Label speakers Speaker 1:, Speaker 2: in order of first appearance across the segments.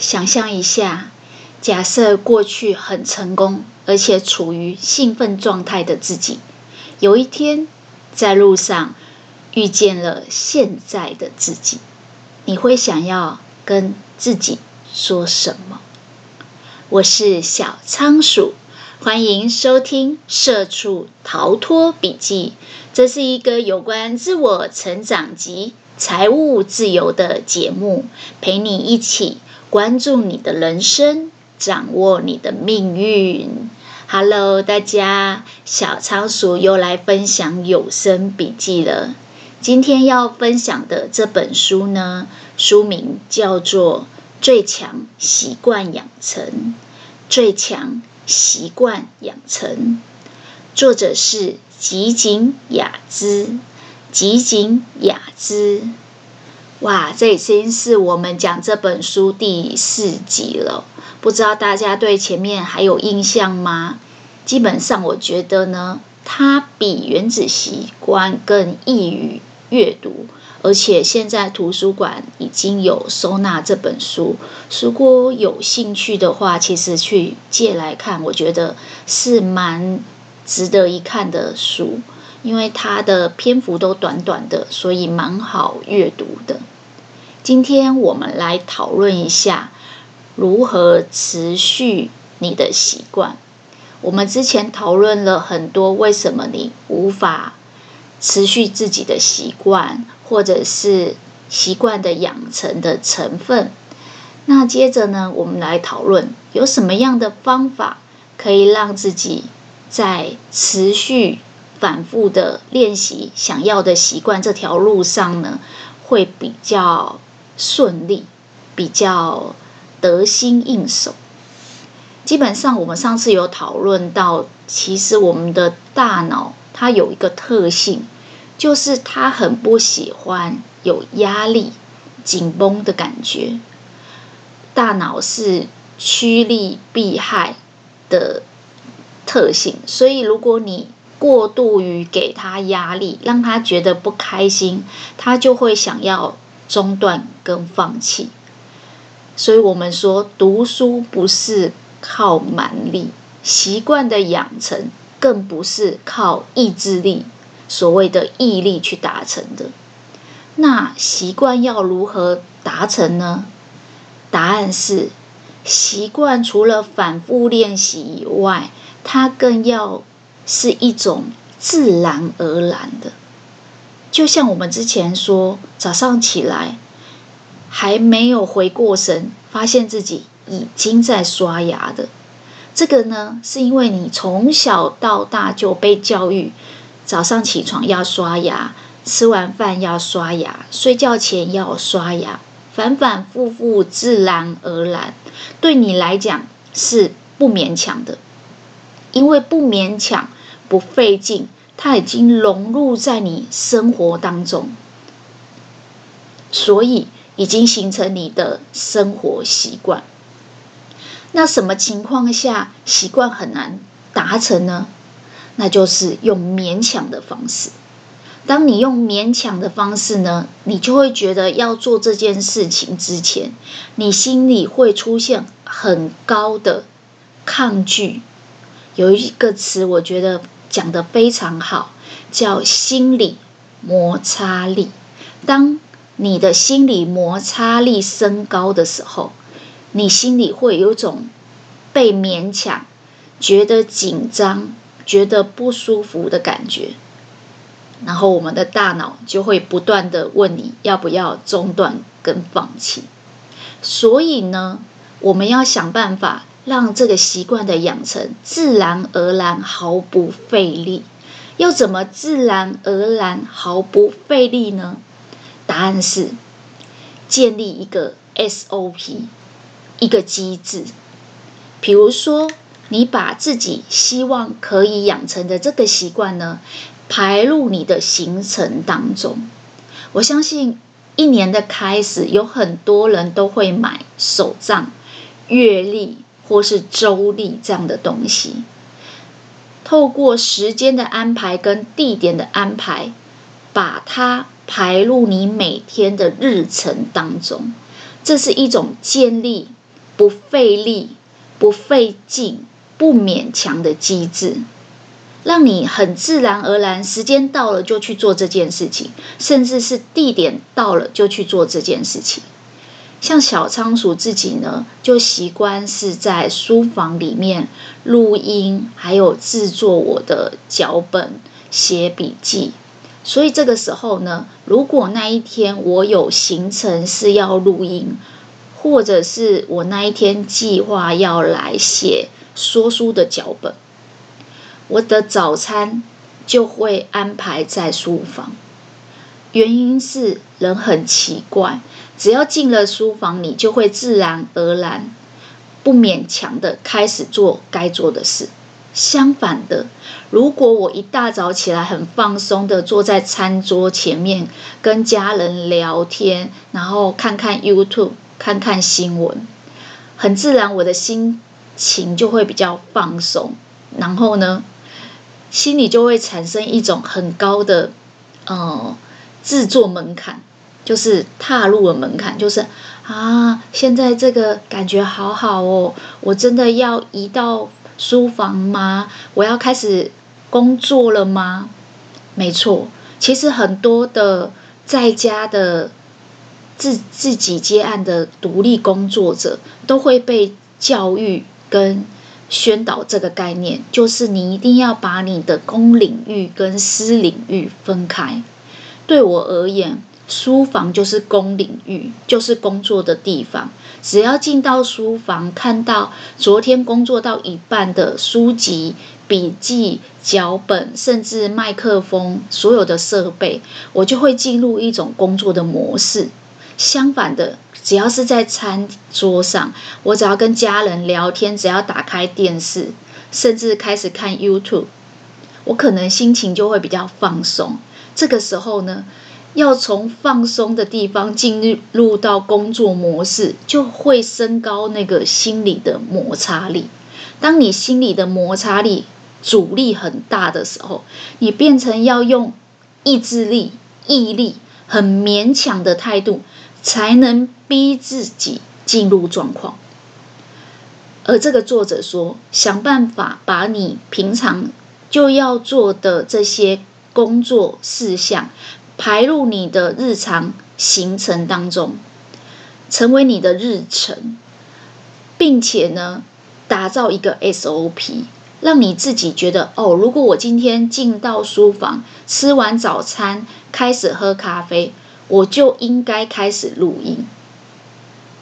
Speaker 1: 想象一下，假设过去很成功，而且处于兴奋状态的自己，有一天在路上遇见了现在的自己，你会想要跟自己说什么？我是小仓鼠，欢迎收听《社畜逃脱笔记》，这是一个有关自我成长及财务自由的节目，陪你一起。关注你的人生，掌握你的命运。Hello，大家，小仓鼠又来分享有声笔记了。今天要分享的这本书呢，书名叫做《最强习惯养成》。最强习惯养成，作者是吉井雅之。吉井雅之。哇，这已经是我们讲这本书第四集了，不知道大家对前面还有印象吗？基本上，我觉得呢，它比《原子习惯》更易于阅读，而且现在图书馆已经有收纳这本书。如果有兴趣的话，其实去借来看，我觉得是蛮值得一看的书，因为它的篇幅都短短的，所以蛮好阅读的。今天我们来讨论一下如何持续你的习惯。我们之前讨论了很多为什么你无法持续自己的习惯，或者是习惯的养成的成分。那接着呢，我们来讨论有什么样的方法可以让自己在持续反复的练习想要的习惯这条路上呢，会比较。顺利，比较得心应手。基本上，我们上次有讨论到，其实我们的大脑它有一个特性，就是它很不喜欢有压力、紧绷的感觉。大脑是趋利避害的特性，所以如果你过度于给他压力，让他觉得不开心，他就会想要。中断跟放弃，所以我们说读书不是靠蛮力，习惯的养成更不是靠意志力，所谓的毅力去达成的。那习惯要如何达成呢？答案是，习惯除了反复练习以外，它更要是一种自然而然的。就像我们之前说，早上起来还没有回过神，发现自己已经在刷牙的。这个呢，是因为你从小到大就被教育，早上起床要刷牙，吃完饭要刷牙，睡觉前要刷牙，反反复复，自然而然，对你来讲是不勉强的，因为不勉强，不费劲。它已经融入在你生活当中，所以已经形成你的生活习惯。那什么情况下习惯很难达成呢？那就是用勉强的方式。当你用勉强的方式呢，你就会觉得要做这件事情之前，你心里会出现很高的抗拒。有一个词，我觉得。讲得非常好，叫心理摩擦力。当你的心理摩擦力升高的时候，你心里会有种被勉强、觉得紧张、觉得不舒服的感觉。然后我们的大脑就会不断的问你要不要中断跟放弃。所以呢，我们要想办法。让这个习惯的养成自然而然，毫不费力。要怎么自然而然毫不费力呢？答案是建立一个 SOP，一个机制。比如说，你把自己希望可以养成的这个习惯呢，排入你的行程当中。我相信一年的开始，有很多人都会买手账、月历。或是周历这样的东西，透过时间的安排跟地点的安排，把它排入你每天的日程当中，这是一种建立不费力、不费劲、不勉强的机制，让你很自然而然，时间到了就去做这件事情，甚至是地点到了就去做这件事情。像小仓鼠自己呢，就习惯是在书房里面录音，还有制作我的脚本、写笔记。所以这个时候呢，如果那一天我有行程是要录音，或者是我那一天计划要来写说书的脚本，我的早餐就会安排在书房。原因是人很奇怪。只要进了书房，你就会自然而然、不勉强的开始做该做的事。相反的，如果我一大早起来很放松的坐在餐桌前面跟家人聊天，然后看看 YouTube、看看新闻，很自然我的心情就会比较放松，然后呢，心里就会产生一种很高的呃制作门槛。就是踏入了门槛，就是啊，现在这个感觉好好哦，我真的要移到书房吗？我要开始工作了吗？没错，其实很多的在家的自自己接案的独立工作者，都会被教育跟宣导这个概念，就是你一定要把你的公领域跟私领域分开。对我而言，书房就是公领域，就是工作的地方。只要进到书房，看到昨天工作到一半的书籍、笔记、脚本，甚至麦克风，所有的设备，我就会进入一种工作的模式。相反的，只要是在餐桌上，我只要跟家人聊天，只要打开电视，甚至开始看 YouTube，我可能心情就会比较放松。这个时候呢，要从放松的地方进入到工作模式，就会升高那个心理的摩擦力。当你心理的摩擦力阻力很大的时候，你变成要用意志力、毅力，很勉强的态度，才能逼自己进入状况。而这个作者说，想办法把你平常就要做的这些工作事项。排入你的日常行程当中，成为你的日程，并且呢，打造一个 SOP，让你自己觉得哦，如果我今天进到书房，吃完早餐，开始喝咖啡，我就应该开始录音。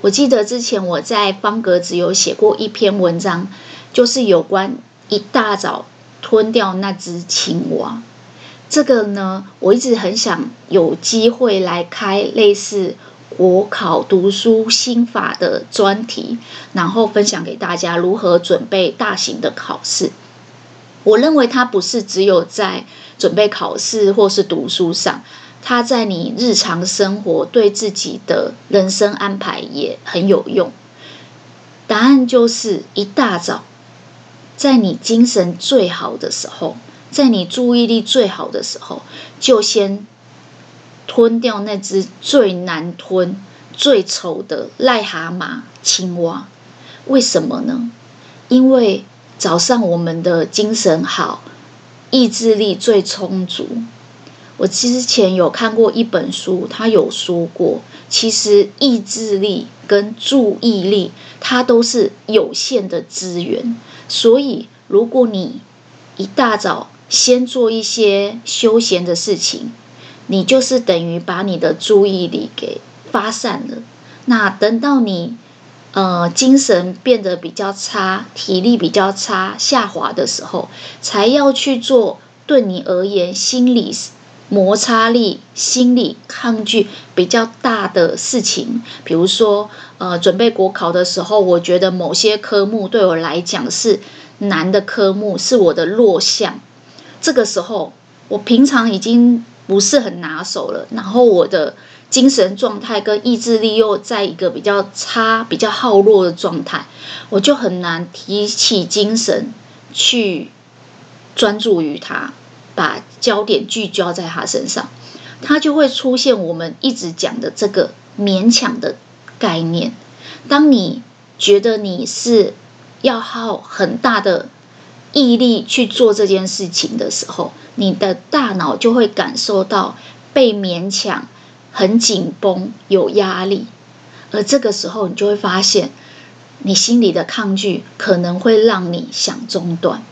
Speaker 1: 我记得之前我在方格子有写过一篇文章，就是有关一大早吞掉那只青蛙。这个呢，我一直很想有机会来开类似国考读书心法的专题，然后分享给大家如何准备大型的考试。我认为它不是只有在准备考试或是读书上，它在你日常生活对自己的人生安排也很有用。答案就是一大早，在你精神最好的时候。在你注意力最好的时候，就先吞掉那只最难吞、最丑的癞蛤蟆青蛙。为什么呢？因为早上我们的精神好，意志力最充足。我之前有看过一本书，他有说过，其实意志力跟注意力，它都是有限的资源。所以，如果你一大早，先做一些休闲的事情，你就是等于把你的注意力给发散了。那等到你呃精神变得比较差、体力比较差、下滑的时候，才要去做对你而言心理摩擦力、心理抗拒比较大的事情。比如说呃准备国考的时候，我觉得某些科目对我来讲是难的科目，是我的弱项。这个时候，我平常已经不是很拿手了，然后我的精神状态跟意志力又在一个比较差、比较耗弱的状态，我就很难提起精神去专注于他，把焦点聚焦在他身上，它就会出现我们一直讲的这个勉强的概念。当你觉得你是要耗很大的毅力去做这件事情的时候，你的大脑就会感受到被勉强、很紧绷、有压力，而这个时候你就会发现，你心里的抗拒可能会让你想中断。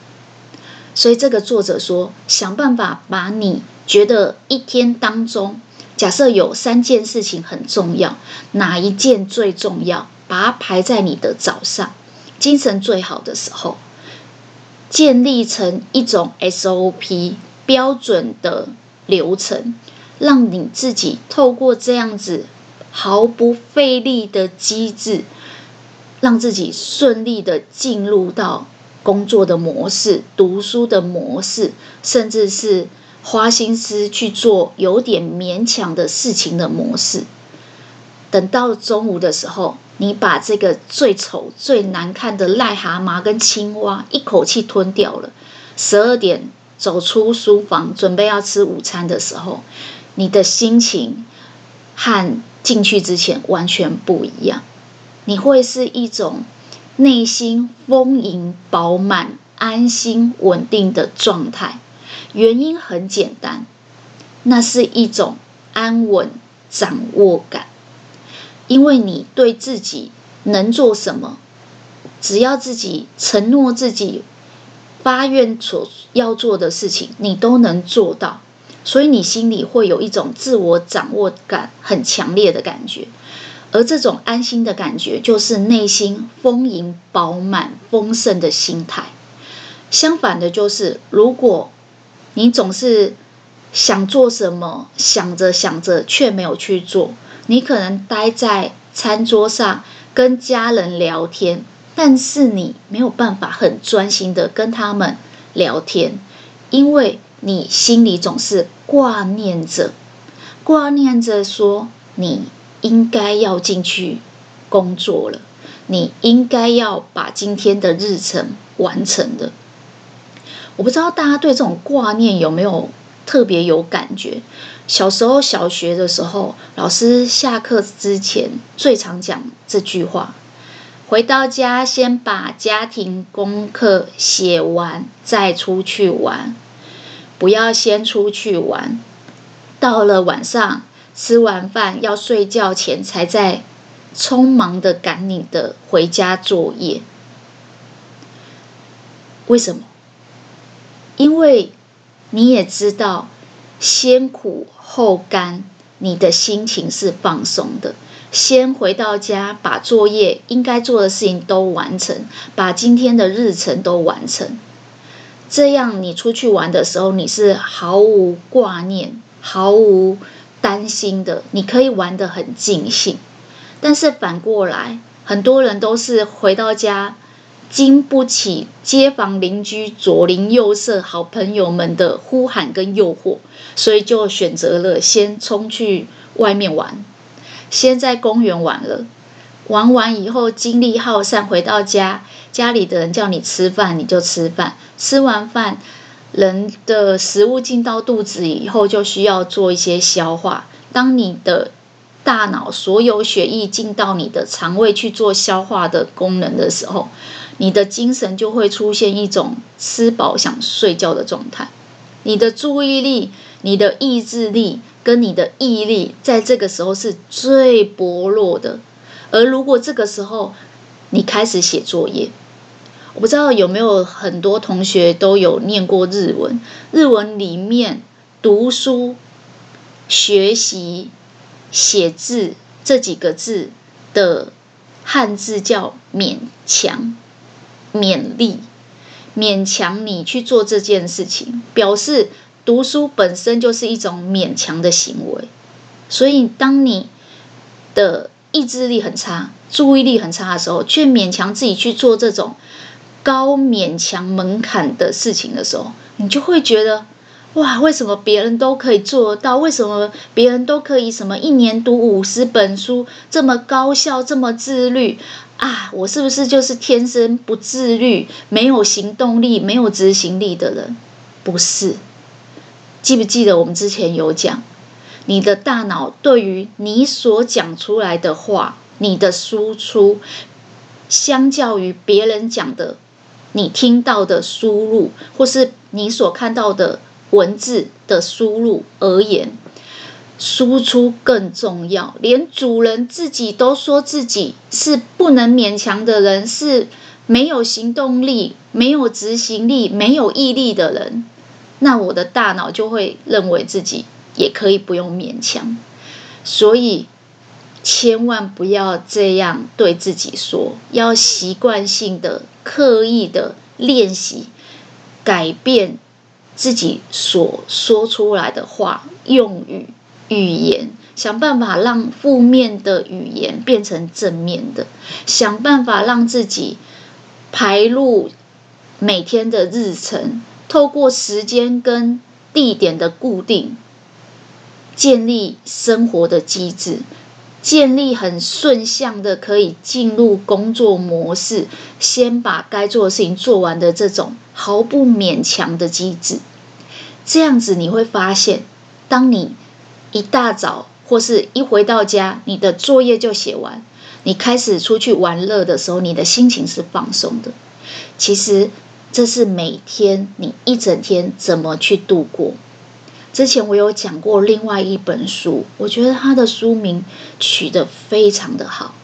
Speaker 1: 所以这个作者说，想办法把你觉得一天当中，假设有三件事情很重要，哪一件最重要，把它排在你的早上，精神最好的时候。建立成一种 SOP 标准的流程，让你自己透过这样子毫不费力的机制，让自己顺利的进入到工作的模式、读书的模式，甚至是花心思去做有点勉强的事情的模式。等到中午的时候，你把这个最丑、最难看的癞蛤蟆跟青蛙一口气吞掉了。十二点走出书房，准备要吃午餐的时候，你的心情和进去之前完全不一样。你会是一种内心丰盈、饱满、安心、稳定的状态。原因很简单，那是一种安稳、掌握感。因为你对自己能做什么，只要自己承诺自己发愿所要做的事情，你都能做到，所以你心里会有一种自我掌握感很强烈的感觉，而这种安心的感觉，就是内心丰盈、饱满、丰盛的心态。相反的，就是如果你总是想做什么，想着想着却没有去做。你可能待在餐桌上跟家人聊天，但是你没有办法很专心的跟他们聊天，因为你心里总是挂念着，挂念着说你应该要进去工作了，你应该要把今天的日程完成的。我不知道大家对这种挂念有没有特别有感觉？小时候，小学的时候，老师下课之前最常讲这句话：回到家先把家庭功课写完，再出去玩。不要先出去玩，到了晚上吃完饭要睡觉前，才在匆忙的赶你的回家作业。为什么？因为你也知道。先苦后干，你的心情是放松的。先回到家，把作业应该做的事情都完成，把今天的日程都完成。这样你出去玩的时候，你是毫无挂念、毫无担心的，你可以玩得很尽兴。但是反过来，很多人都是回到家。经不起街坊邻居左邻右舍、好朋友们的呼喊跟诱惑，所以就选择了先冲去外面玩，先在公园玩了。玩完以后精力耗散，回到家，家里的人叫你吃饭，你就吃饭。吃完饭，人的食物进到肚子以后，就需要做一些消化。当你的大脑所有血液进到你的肠胃去做消化的功能的时候，你的精神就会出现一种吃饱想睡觉的状态，你的注意力、你的意志力跟你的毅力，在这个时候是最薄弱的。而如果这个时候你开始写作业，我不知道有没有很多同学都有念过日文，日文里面读书、学习、写字这几个字的汉字叫勉强。勉励，勉强你去做这件事情，表示读书本身就是一种勉强的行为。所以，当你的意志力很差、注意力很差的时候，却勉强自己去做这种高勉强门槛的事情的时候，你就会觉得。哇，为什么别人都可以做到？为什么别人都可以什么一年读五十本书，这么高效，这么自律啊？我是不是就是天生不自律、没有行动力、没有执行力的人？不是。记不记得我们之前有讲，你的大脑对于你所讲出来的话，你的输出，相较于别人讲的，你听到的输入，或是你所看到的文字的输入而言，输出更重要。连主人自己都说自己是不能勉强的人，是没有行动力、没有执行力、没有毅力的人，那我的大脑就会认为自己也可以不用勉强。所以，千万不要这样对自己说，要习惯性的、刻意的练习，改变自己所说出来的话、用语。语言，想办法让负面的语言变成正面的，想办法让自己排入每天的日程，透过时间跟地点的固定，建立生活的机制，建立很顺向的可以进入工作模式，先把该做的事情做完的这种毫不勉强的机制。这样子你会发现，当你一大早或是一回到家，你的作业就写完，你开始出去玩乐的时候，你的心情是放松的。其实这是每天你一整天怎么去度过。之前我有讲过另外一本书，我觉得它的书名取得非常的好，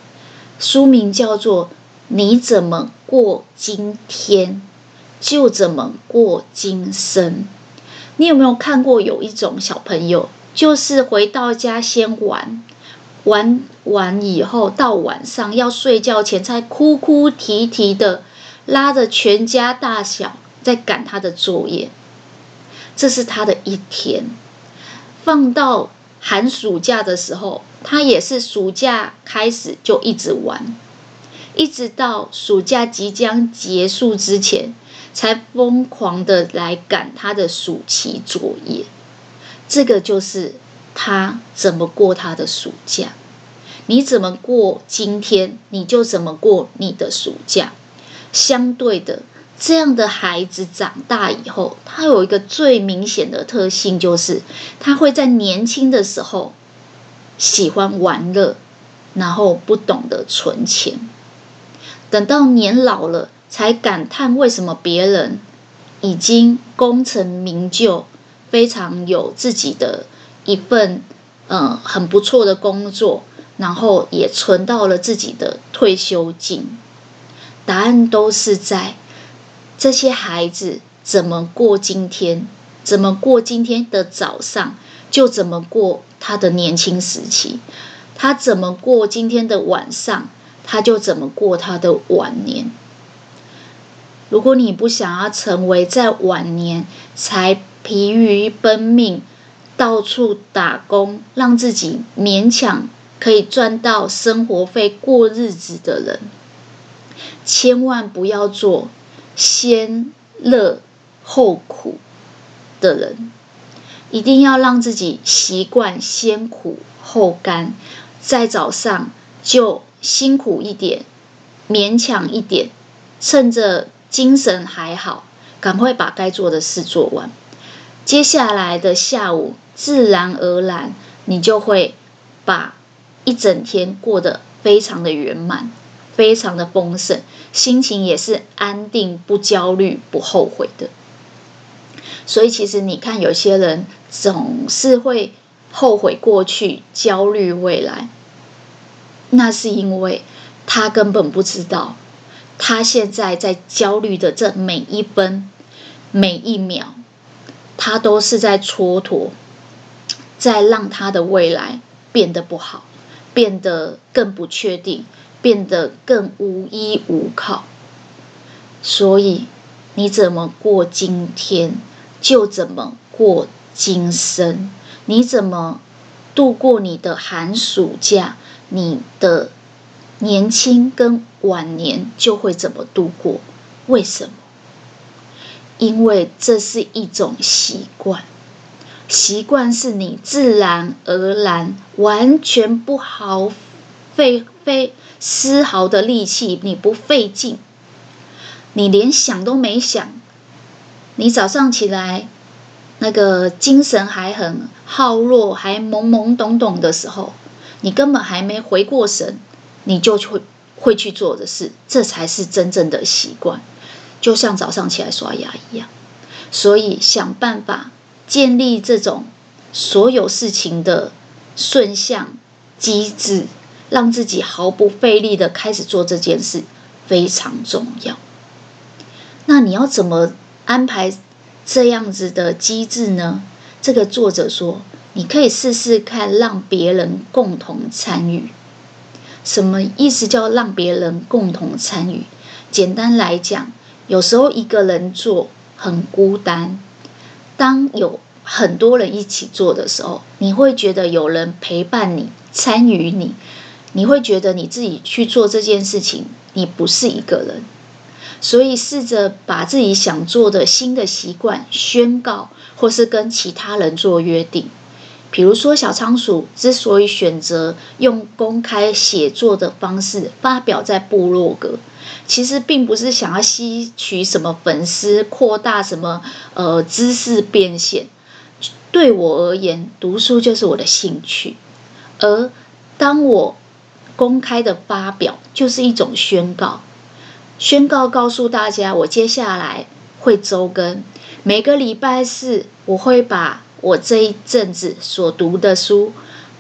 Speaker 1: 书名叫做《你怎么过今天，就怎么过今生》。你有没有看过有一种小朋友？就是回到家先玩，玩完以后到晚上要睡觉前才哭哭啼啼的拉着全家大小在赶他的作业，这是他的一天。放到寒暑假的时候，他也是暑假开始就一直玩，一直到暑假即将结束之前，才疯狂的来赶他的暑期作业。这个就是他怎么过他的暑假，你怎么过今天，你就怎么过你的暑假。相对的，这样的孩子长大以后，他有一个最明显的特性，就是他会在年轻的时候喜欢玩乐，然后不懂得存钱，等到年老了才感叹为什么别人已经功成名就。非常有自己的一份，嗯，很不错的工作，然后也存到了自己的退休金。答案都是在这些孩子怎么过今天，怎么过今天的早上，就怎么过他的年轻时期；他怎么过今天的晚上，他就怎么过他的晚年。如果你不想要成为在晚年才疲于奔命，到处打工，让自己勉强可以赚到生活费过日子的人，千万不要做先乐后苦的人。一定要让自己习惯先苦后甘，在早上就辛苦一点，勉强一点，趁着精神还好，赶快把该做的事做完。接下来的下午，自然而然，你就会把一整天过得非常的圆满，非常的丰盛，心情也是安定、不焦虑、不后悔的。所以，其实你看，有些人总是会后悔过去，焦虑未来，那是因为他根本不知道，他现在在焦虑的这每一分、每一秒。他都是在蹉跎，在让他的未来变得不好，变得更不确定，变得更无依无靠。所以，你怎么过今天，就怎么过今生。你怎么度过你的寒暑假，你的年轻跟晚年就会怎么度过。为什么？因为这是一种习惯，习惯是你自然而然、完全不耗费费丝毫的力气，你不费劲，你连想都没想，你早上起来那个精神还很耗弱，还懵懵懂懂的时候，你根本还没回过神，你就会会去做的事，这才是真正的习惯。就像早上起来刷牙一样，所以想办法建立这种所有事情的顺向机制，让自己毫不费力的开始做这件事，非常重要。那你要怎么安排这样子的机制呢？这个作者说，你可以试试看，让别人共同参与。什么意思？叫让别人共同参与？简单来讲，有时候一个人做很孤单，当有很多人一起做的时候，你会觉得有人陪伴你、参与你，你会觉得你自己去做这件事情，你不是一个人。所以，试着把自己想做的新的习惯宣告，或是跟其他人做约定。比如说，小仓鼠之所以选择用公开写作的方式发表在部落格，其实并不是想要吸取什么粉丝、扩大什么呃知识变现。对我而言，读书就是我的兴趣，而当我公开的发表，就是一种宣告。宣告告诉大家，我接下来会周更，每个礼拜四我会把我这一阵子所读的书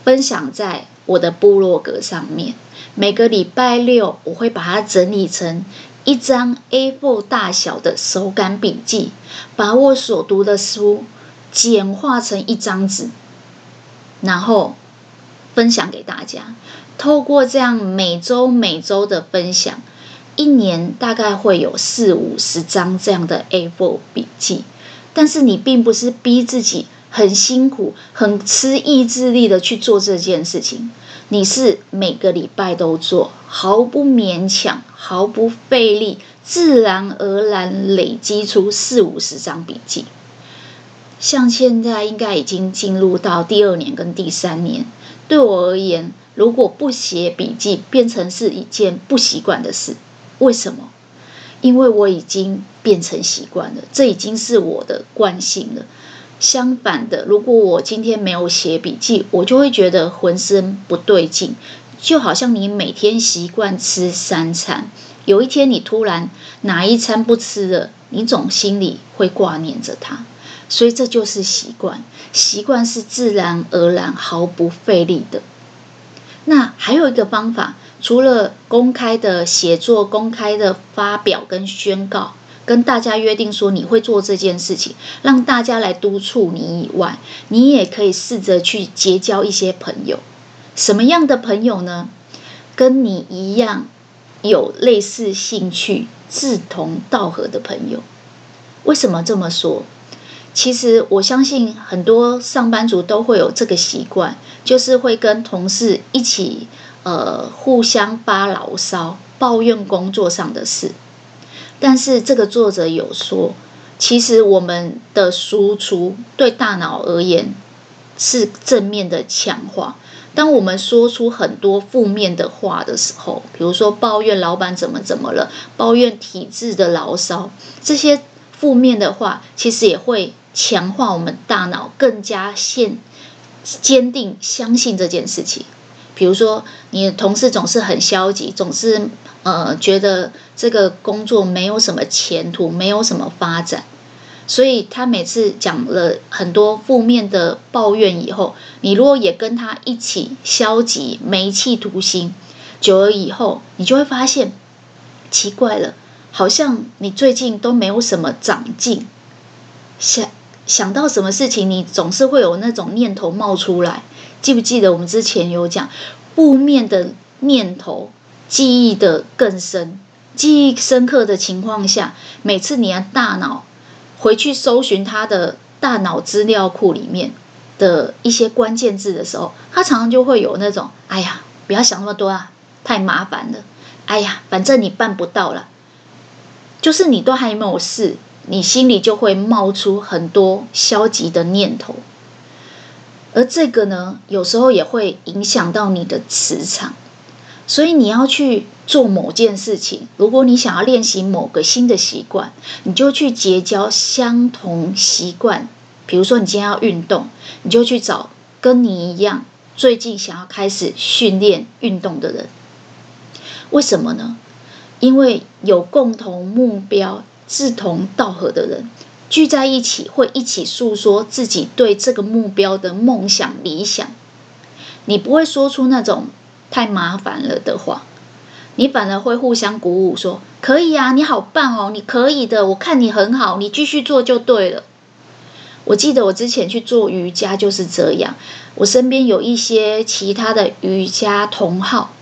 Speaker 1: 分享在我的部落格上面。每个礼拜六我会把它整理成一张 A4 大小的手感笔记，把我所读的书简化成一张纸，然后分享给大家。透过这样每周每周的分享。一年大概会有四五十张这样的 A4 笔记，但是你并不是逼自己很辛苦、很吃意志力的去做这件事情，你是每个礼拜都做，毫不勉强、毫不费力，自然而然累积出四五十张笔记。像现在应该已经进入到第二年跟第三年，对我而言，如果不写笔记，变成是一件不习惯的事。为什么？因为我已经变成习惯了，这已经是我的惯性了。相反的，如果我今天没有写笔记，我就会觉得浑身不对劲，就好像你每天习惯吃三餐，有一天你突然哪一餐不吃了，你总心里会挂念着它。所以这就是习惯，习惯是自然而然、毫不费力的。那还有一个方法。除了公开的写作、公开的发表跟宣告，跟大家约定说你会做这件事情，让大家来督促你以外，你也可以试着去结交一些朋友。什么样的朋友呢？跟你一样有类似兴趣、志同道合的朋友。为什么这么说？其实我相信很多上班族都会有这个习惯，就是会跟同事一起。呃，互相发牢骚、抱怨工作上的事，但是这个作者有说，其实我们的输出对大脑而言是正面的强化。当我们说出很多负面的话的时候，比如说抱怨老板怎么怎么了，抱怨体制的牢骚，这些负面的话，其实也会强化我们大脑更加现坚定相信这件事情。比如说，你的同事总是很消极，总是呃觉得这个工作没有什么前途，没有什么发展，所以他每次讲了很多负面的抱怨以后，你如果也跟他一起消极、没企图心，久了以后，你就会发现奇怪了，好像你最近都没有什么长进，想想到什么事情，你总是会有那种念头冒出来。记不记得我们之前有讲，负面的念头记忆的更深，记忆深刻的情况下，每次你的大脑回去搜寻它的大脑资料库里面的一些关键字的时候，它常常就会有那种“哎呀，不要想那么多啊，太麻烦了”，“哎呀，反正你办不到了”，就是你都还没有试，你心里就会冒出很多消极的念头。而这个呢，有时候也会影响到你的磁场，所以你要去做某件事情。如果你想要练习某个新的习惯，你就去结交相同习惯。比如说，你今天要运动，你就去找跟你一样最近想要开始训练运动的人。为什么呢？因为有共同目标、志同道合的人聚在一起，会一起诉说自己对这个目标的梦想、理想。你不会说出那种太麻烦了的话，你反而会互相鼓舞，说：“可以啊，你好棒哦，你可以的，我看你很好，你继续做就对了。”我记得我之前去做瑜伽就是这样，我身边有一些其他的瑜伽同好，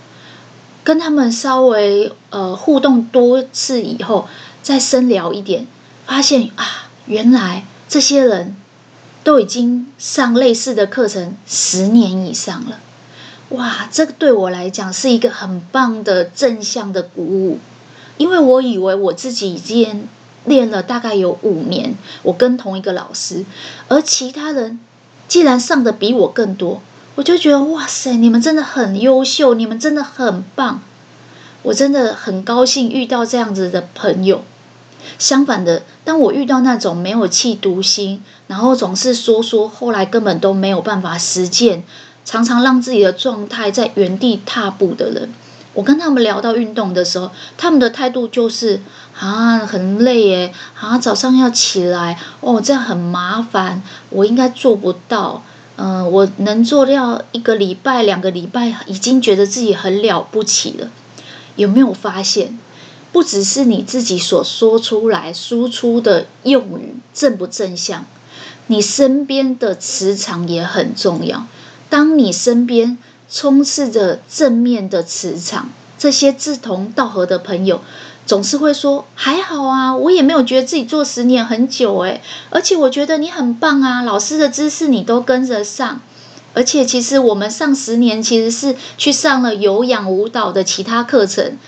Speaker 1: 跟他们稍微呃互动多次以后，再深聊一点，发现啊，原来这些人都已经上类似的课程十年以上了，哇，这个对我来讲是一个很棒的正向的鼓舞，因为我以为我自己已经。练了大概有五年，我跟同一个老师，而其他人既然上的比我更多，我就觉得哇塞，你们真的很优秀，你们真的很棒，我真的很高兴遇到这样子的朋友。相反的，当我遇到那种没有企图心，然后总是说说，后来根本都没有办法实践，常常让自己的状态在原地踏步的人。我跟他们聊到运动的时候，他们的态度就是啊，很累耶，啊，早上要起来哦，这样很麻烦，我应该做不到。嗯、我能做掉一个礼拜、两个礼拜，已经觉得自己很了不起了。有没有发现，不只是你自己所说出来、输出的用语正不正向，你身边的磁场也很重要。当你身边充斥着正面的磁场，这些志同道合的朋友总是会说：“还好啊，我也没有觉得自己做十年很久诶，而且我觉得你很棒啊，老师的知识你都跟着上，而且其实我们上十年其实是去上了有氧舞蹈的其他课程。”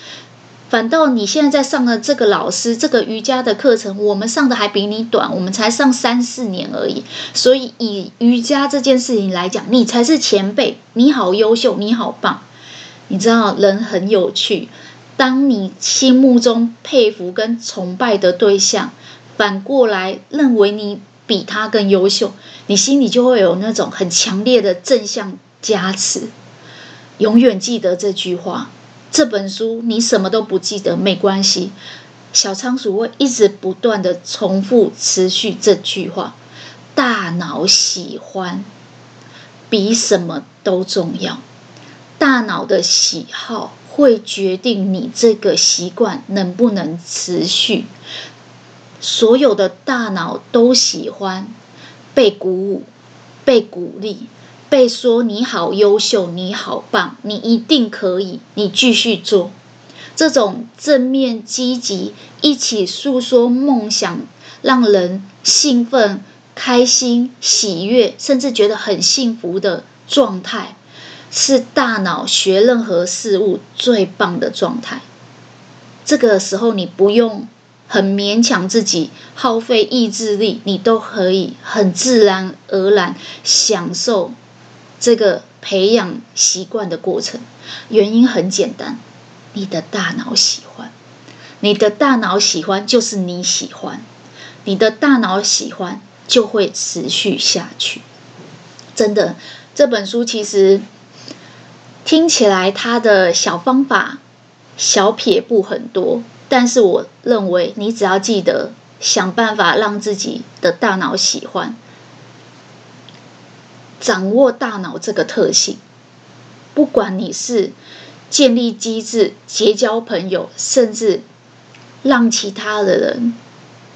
Speaker 1: 反倒你现在在上的这个老师，这个瑜伽的课程，我们上的还比你短，我们才上三四年而已。所以以瑜伽这件事情来讲，你才是前辈，你好优秀，你好棒。你知道人很有趣，当你心目中佩服跟崇拜的对象，反过来认为你比他更优秀，你心里就会有那种很强烈的正向加持。永远记得这句话。这本书你什么都不记得没关系，小仓鼠会一直不断的重复持续这句话：大脑喜欢比什么都重要，大脑的喜好会决定你这个习惯能不能持续。所有的大脑都喜欢被鼓舞、被鼓励。被说你好优秀，你好棒，你一定可以，你继续做。这种正面积极、一起诉说梦想，让人兴奋、开心、喜悦，甚至觉得很幸福的状态，是大脑学任何事物最棒的状态。这个时候，你不用很勉强自己，耗费意志力，你都可以很自然而然享受。这个培养习惯的过程，原因很简单，你的大脑喜欢，你的大脑喜欢就是你喜欢，你的大脑喜欢就会持续下去。真的，这本书其实听起来他的小方法、小撇步很多，但是我认为你只要记得想办法让自己的大脑喜欢。掌握大脑这个特性，不管你是建立机制、结交朋友，甚至让其他的人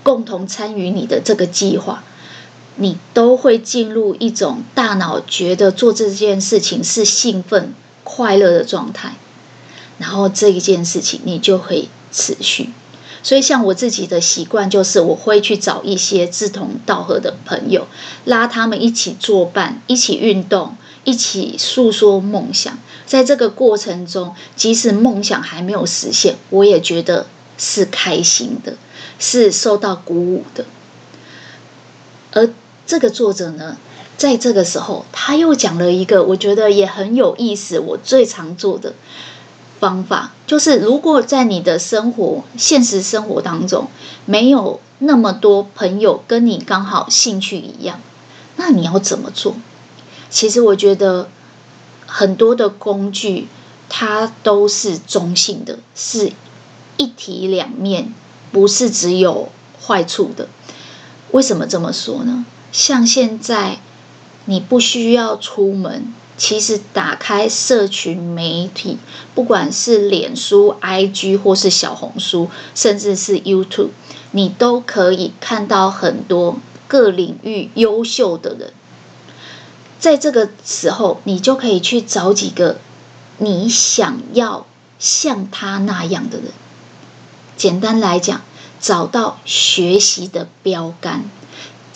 Speaker 1: 共同参与你的这个计划，你都会进入一种大脑觉得做这件事情是兴奋、快乐的状态，然后这一件事情你就会持续。所以，像我自己的习惯就是，我会去找一些志同道合的朋友，拉他们一起作伴，一起运动，一起诉说梦想。在这个过程中，即使梦想还没有实现，我也觉得是开心的，是受到鼓舞的。而这个作者呢，在这个时候，他又讲了一个我觉得也很有意思，我最常做的。方法就是，如果在你的生活、现实生活当中没有那么多朋友跟你刚好兴趣一样，那你要怎么做？其实我觉得很多的工具它都是中性的，是一体两面，不是只有坏处的。为什么这么说呢？像现在你不需要出门，其实打开社群媒体，不管是脸书、IG 或是小红书，甚至是 YouTube，你都可以看到很多各领域优秀的人。在这个时候，你就可以去找几个你想要像他那样的人。简单来讲，找到学习的标杆，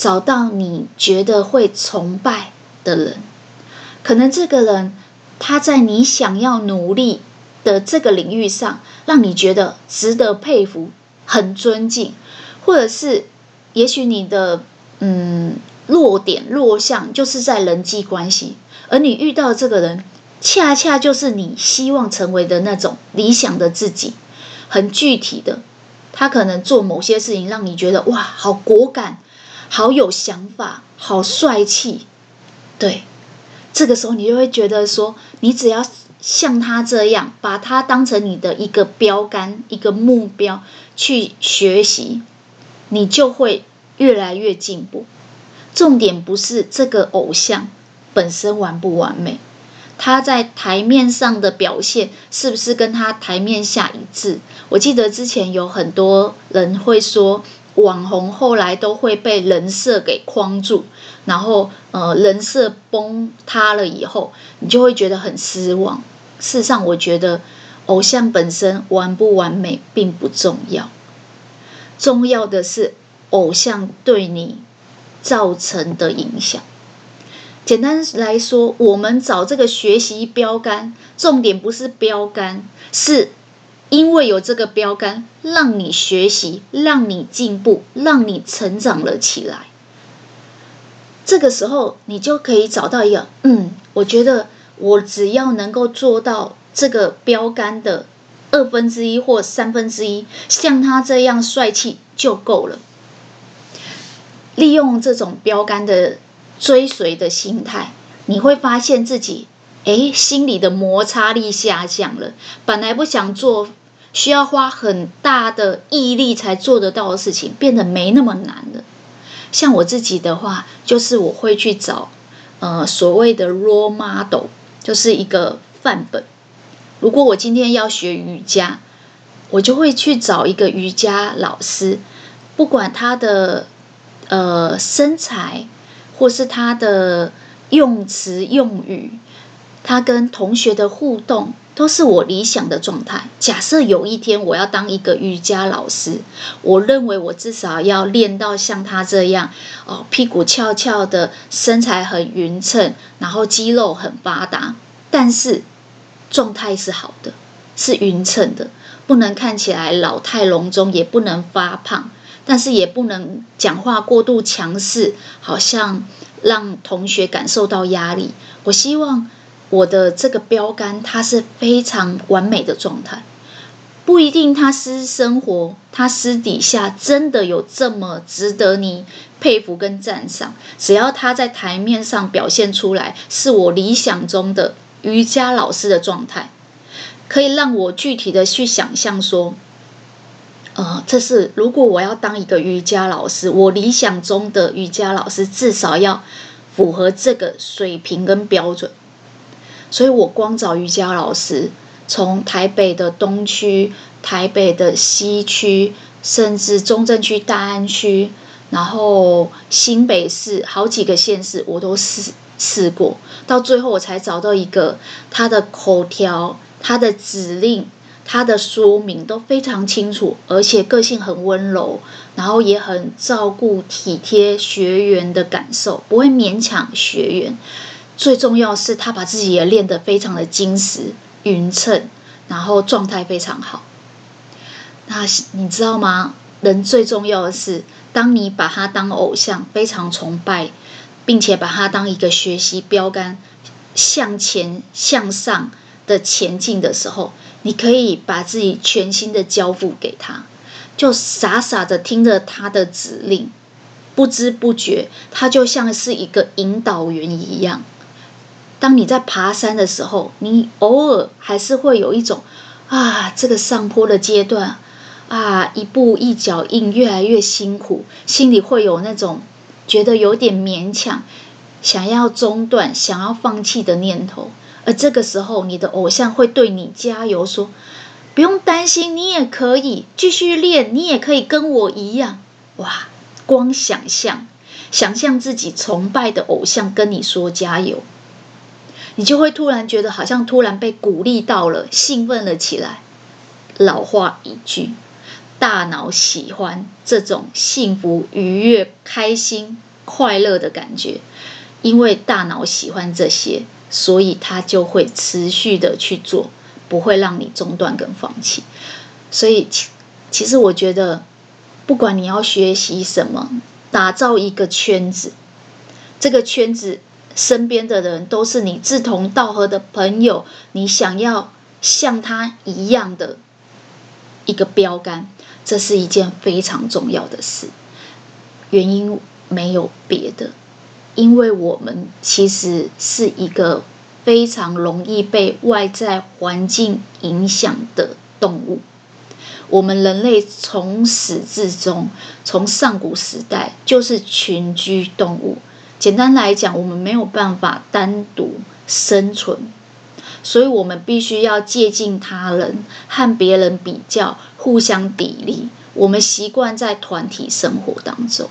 Speaker 1: 找到你觉得会崇拜的人。可能这个人他在你想要努力的这个领域上，让你觉得值得佩服、很尊敬，或者是也许你的嗯。弱点弱项就是在人际关系，而你遇到这个人，恰恰就是你希望成为的那种理想的自己，很具体的。他可能做某些事情，让你觉得哇，好果敢，好有想法，好帅气。对，这个时候你就会觉得说，你只要像他这样，把他当成你的一个标杆、一个目标去学习，你就会越来越进步。重点不是这个偶像本身完不完美，他在台面上的表现是不是跟他台面下一致？我记得之前有很多人会说，网红后来都会被人设给框住，然后呃人设崩塌了以后，你就会觉得很失望。事实上，我觉得偶像本身完不完美并不重要，重要的是偶像对你。造成的影响，简单来说，我们找这个学习标杆，重点不是标杆，是因为有这个标杆，让你学习，让你进步，让你成长了起来。这个时候，你就可以找到一个，嗯，我觉得我只要能够做到这个标杆的二分之一或三分之一，像他这样帅气就够了。利用这种标杆的追随的心态，你会发现自己，诶，心里的摩擦力下降了。本来不想做，需要花很大的毅力才做得到的事情，变得没那么难了。像我自己的话，就是我会去找，呃，所谓的 role model，就是一个范本。如果我今天要学瑜伽，我就会去找一个瑜伽老师，不管他的。呃，身材，或是他的用词用语，他跟同学的互动，都是我理想的状态。假设有一天我要当一个瑜伽老师，我认为我至少要练到像他这样，哦，屁股翘翘的，身材很匀称，然后肌肉很发达，但是状态是好的，是匀称的，不能看起来老态龙钟，也不能发胖。但是也不能讲话过度强势，好像让同学感受到压力。我希望我的这个标杆，它是非常完美的状态。不一定他私生活，他私底下真的有这么值得你佩服跟赞赏。只要他在台面上表现出来，是我理想中的瑜伽老师的状态，可以让我具体的去想象说。呃，这是如果我要当一个瑜伽老师，我理想中的瑜伽老师至少要符合这个水平跟标准。所以我光找瑜伽老师，从台北的东区、台北的西区，甚至中正区、大安区，然后新北市好几个县市，我都试试过，到最后我才找到一个他的口条、他的指令。他的说明都非常清楚，而且个性很温柔，然后也很照顾体贴学员的感受，不会勉强学员。最重要是他把自己也练得非常的精实、匀称，然后状态非常好。那你知道吗？人最重要的是，当你把他当偶像，非常崇拜，并且把他当一个学习标杆，向前向上的前进的时候。你可以把自己全心的交付给他，就傻傻的听着他的指令，不知不觉他就像是一个引导员一样，当你在爬山的时候，你偶尔还是会有一种啊，这个上坡的阶段啊，一步一脚印，越来越辛苦，心里会有那种觉得有点勉强，想要中断、想要放弃的念头。而这个时候，你的偶像会对你加油，说：“不用担心，你也可以继续练，你也可以跟我一样。”哇，光想象。想象自己崇拜的偶像跟你说加油，你就会突然觉得好像突然被鼓励到了，兴奋了起来。老话一句，大脑喜欢这种幸福、愉悦、开心、快乐的感觉，因为大脑喜欢这些，所以它就会持续的去做，不会让你中断跟放弃。所以，其其实我觉得，不管你要学习什么。打造一个圈子，这个圈子身边的人都是你志同道合的朋友，你想要像他一样的一个标杆，这是一件非常重要的事。原因没有别的，因为我们其实是一个非常容易被外在环境影响的动物。我们人类从始至终，从上古时代就是群居动物。简单来讲，我们没有办法单独生存，所以我们必须要借鉴他人，和别人比较，互相砥砺。我们习惯在团体生活当中，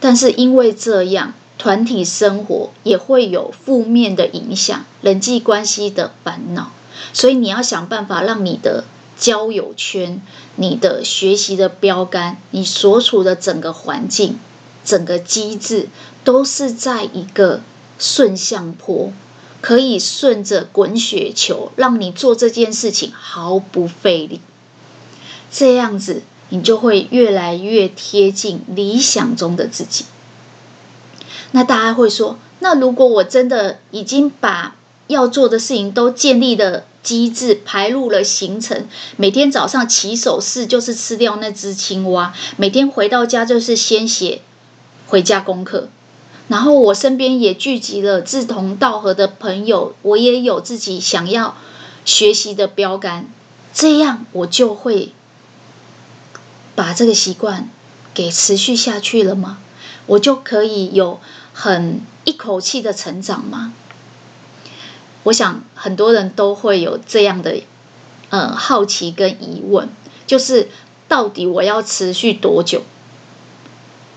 Speaker 1: 但是因为这样，团体生活也会有负面的影响，人际关系的烦恼。所以你要想办法让你的。交友圈，你的学习的标杆，你所处的整个环境、整个机制，都是在一个顺向坡，可以顺着滚雪球，让你做这件事情毫不费力。这样子，你就会越来越贴近理想中的自己。那大家会说，那如果我真的已经把要做的事情都建立了，机制排入了行程，每天早上起手式就是吃掉那只青蛙，每天回到家就是先写回家功课，然后我身边也聚集了志同道合的朋友，我也有自己想要学习的标杆，这样我就会把这个习惯给持续下去了吗？我就可以有很一口气的成长吗？我想很多人都会有这样的，呃，好奇跟疑问，就是到底我要持续多久，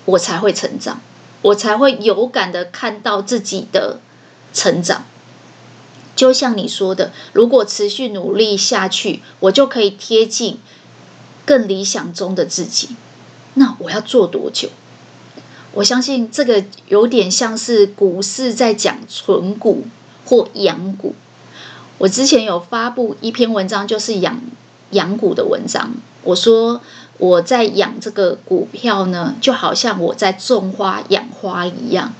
Speaker 1: 我才会成长，我才会有感的看到自己的成长。就像你说的，如果持续努力下去，我就可以贴近更理想中的自己。那我要做多久？我相信这个有点像是股市在讲存股。或养股，我之前有发布一篇文章，就是养养股的文章。我说我在养这个股票呢，就好像我在种花养花一样。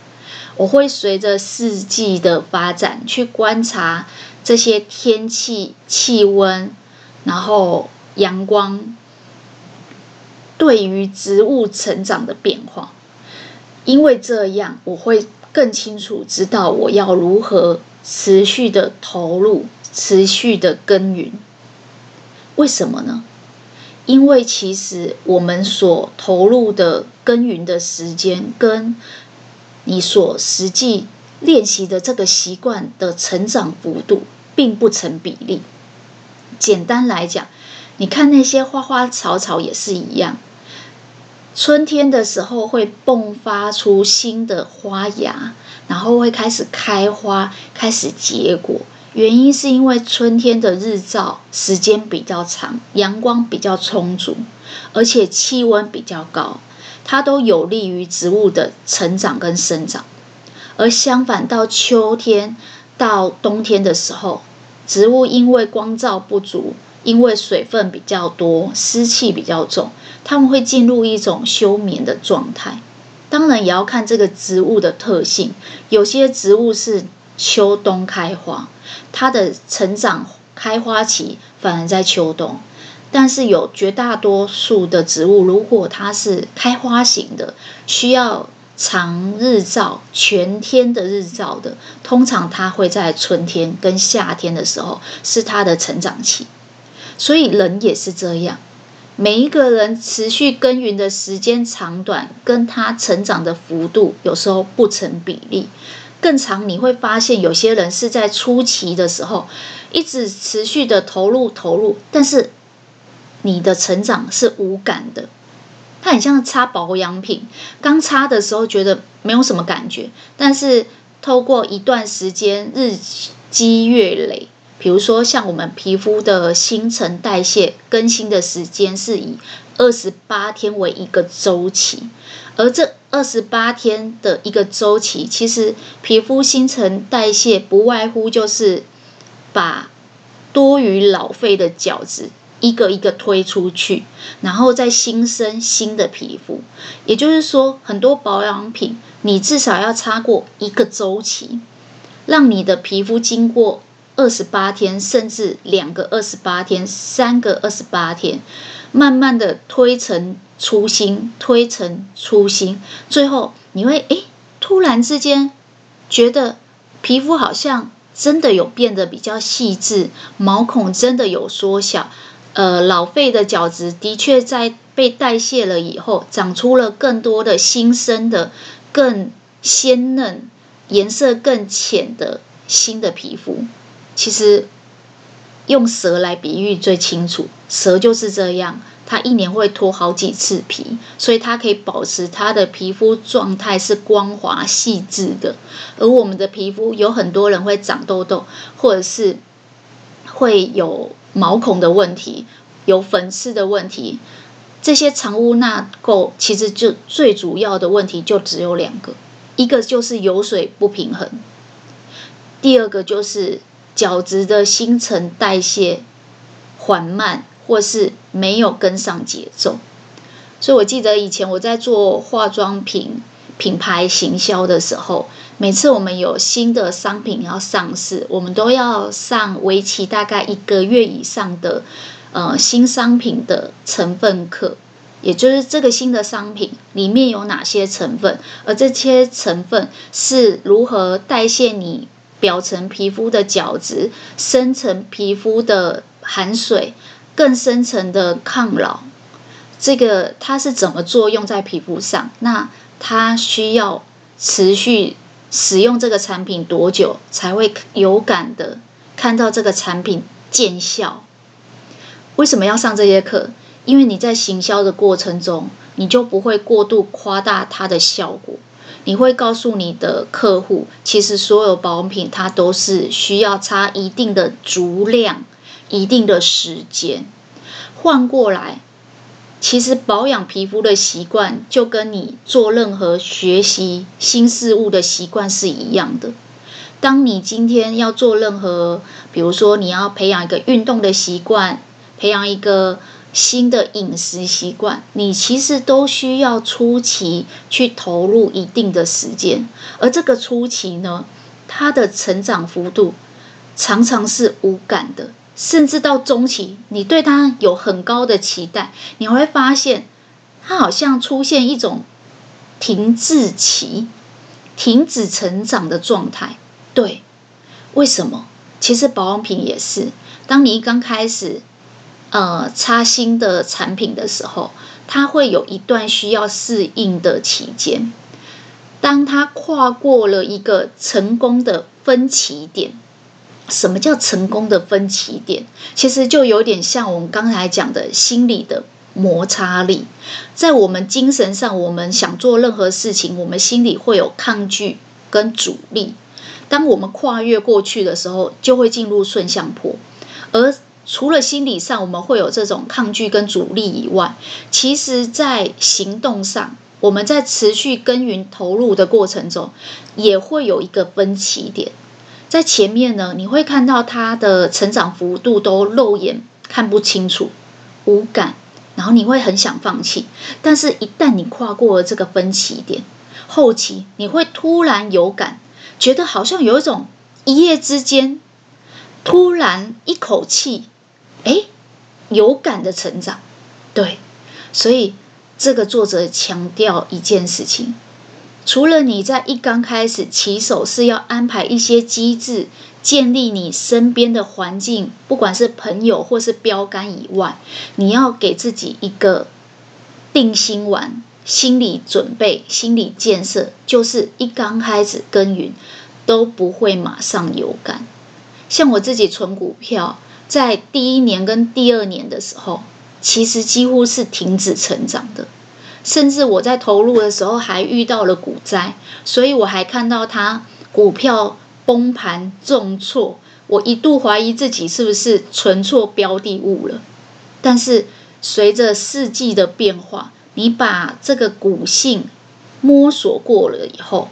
Speaker 1: 我会随着四季的发展去观察这些天气、气温，然后阳光对于植物成长的变化。因为这样，我会更清楚知道我要如何。持续的投入，持续的耕耘，为什么呢？因为其实我们所投入的耕耘的时间，跟你所实际练习的这个习惯的成长幅度，并不成比例。简单来讲，你看那些花花草草也是一样。春天的时候会迸发出新的花芽，然后会开始开花，开始结果。原因是因为春天的日照时间比较长，阳光比较充足，而且气温比较高，它都有利于植物的成长跟生长。而相反，到秋天到冬天的时候，植物因为光照不足，因为水分比较多，湿气比较重。它们会进入一种休眠的状态，当然也要看这个植物的特性。有些植物是秋冬开花，它的成长开花期反而在秋冬。但是有绝大多数的植物，如果它是开花型的，需要长日照、全天的日照的，通常它会在春天跟夏天的时候是它的成长期。所以人也是这样，每一个人持续耕耘的时间长短，跟他成长的幅度有时候不成比例。更长，你会发现有些人是在初期的时候一直持续的投入投入，但是你的成长是无感的。它很像擦保养品，刚擦的时候觉得没有什么感觉，但是透过一段时间日积月累，比如说像我们皮肤的新陈代谢更新的时间是以二十八天为一个周期，而这二十八天的一个周期，其实皮肤新陈代谢不外乎就是把多余老废的角质一个一个推出去，然后再新生新的皮肤。也就是说，很多保养品你至少要擦过一个周期，让你的皮肤经过二十八天，甚至两个二十八天、三个二十八天。慢慢的推陈初心，推陈出新，最后你会诶，突然之间觉得皮肤好像真的有变得比较细致，毛孔真的有缩小，呃，老废的角质的确在被代谢了以后，长出了更多的新生的、更鲜嫩、颜色更浅的新的皮肤。其实。用蛇来比喻最清楚，蛇就是这样，它一年会脱好几次皮，所以它可以保持它的皮肤状态是光滑细致的。而我们的皮肤有很多人会长痘痘，或者是会有毛孔的问题，有粉刺的问题，这些藏污纳垢其实就最主要的问题就只有两个，一个就是油水不平衡，第二个就是。角质的新陈代谢缓慢，或是没有跟上节奏，所以我记得以前我在做化妆品品牌行销的时候，每次我们有新的商品要上市，我们都要上为期大概一个月以上的呃新商品的成分课，也就是这个新的商品里面有哪些成分，而这些成分是如何代谢你。表层皮肤的角质，深层皮肤的含水，更深层的抗老，这个它是怎么作用在皮肤上？那它需要持续使用这个产品多久才会有感的看到这个产品见效？为什么要上这些课？因为你在行销的过程中，你就不会过度夸大它的效果。你会告诉你的客户，其实所有保养品它都是需要擦一定的足量、一定的时间。换过来，其实保养皮肤的习惯就跟你做任何学习新事物的习惯是一样的。当你今天要做任何，比如说你要培养一个运动的习惯，培养一个。新的饮食习惯，你其实都需要初期去投入一定的时间，而这个初期呢，它的成长幅度常常是无感的，甚至到中期，你对它有很高的期待，你会发现它好像出现一种停滞期、停止成长的状态。对，为什么？其实保养品也是，当你刚开始。呃，擦新的产品的时候，它会有一段需要适应的期间。当它跨过了一个成功的分歧点，什么叫成功的分歧点？其实就有点像我们刚才讲的心理的摩擦力。在我们精神上，我们想做任何事情，我们心里会有抗拒跟阻力。当我们跨越过去的时候，就会进入顺向坡，而。除了心理上我们会有这种抗拒跟阻力以外，其实在行动上，我们在持续耕耘投入的过程中，也会有一个分歧点。在前面呢，你会看到它的成长幅度都肉眼看不清楚、无感，然后你会很想放弃。但是，一旦你跨过了这个分歧点，后期你会突然有感，觉得好像有一种一夜之间，突然一口气。哎，有感的成长，对，所以这个作者强调一件事情，除了你在一刚开始起手是要安排一些机制，建立你身边的环境，不管是朋友或是标杆以外，你要给自己一个定心丸、心理准备、心理建设，就是一刚开始耕耘都不会马上有感。像我自己存股票，在第一年跟第二年的时候，其实几乎是停止成长的。甚至我在投入的时候还遇到了股灾，所以我还看到它股票崩盘重挫，我一度怀疑自己是不是存错标的物了。但是随着四季的变化，你把这个股性摸索过了以后，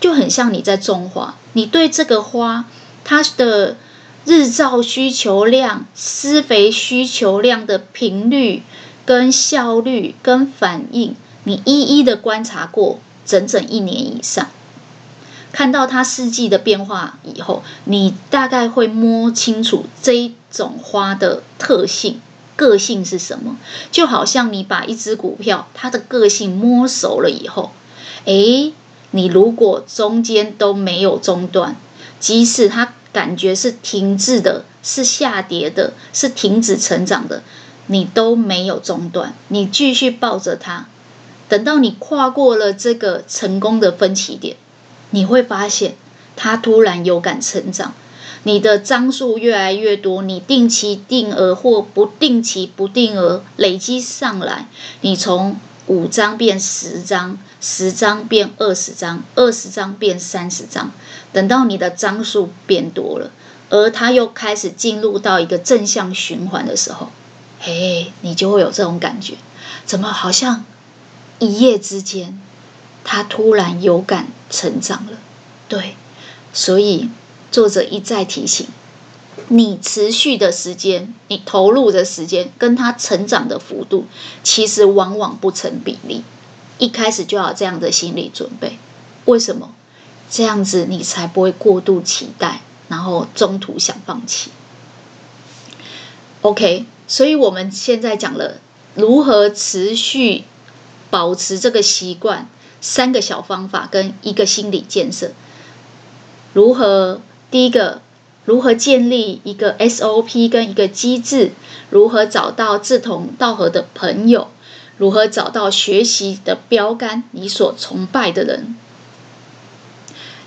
Speaker 1: 就很像你在种花，你对这个花它的日照需求量、施肥需求量的频率。跟效率、跟反应，你一一的观察过整整一年以上，看到它四季的变化以后，你大概会摸清楚这一种花的特性、个性是什么。就好像你把一只股票它的个性摸熟了以后，诶，你如果中间都没有中断，即使它感觉是停滞的、是下跌的、是停止成长的。你都没有中断，你继续抱着它，等到你跨过了这个成功的分歧点，你会发现它突然有感成长，你的张数越来越多，你定期定额或不定期不定额累积上来，你从五张变十张，十张变二十张，二十张变三十张，等到你的张数变多了，而它又开始进入到一个正向循环的时候。嘿，你就会有这种感觉，怎么好像一夜之间，他突然有感成长了？对，所以作者一再提醒你，持续的时间，你投入的时间，跟他成长的幅度，其实往往不成比例。一开始就要这样的心理准备，为什么？这样子你才不会过度期待，然后中途想放弃。OK。所以我们现在讲了如何持续保持这个习惯，三个小方法跟一个心理建设。如何？第一个，如何建立一个 SOP 跟一个机制？如何找到志同道合的朋友？如何找到学习的标杆？你所崇拜的人？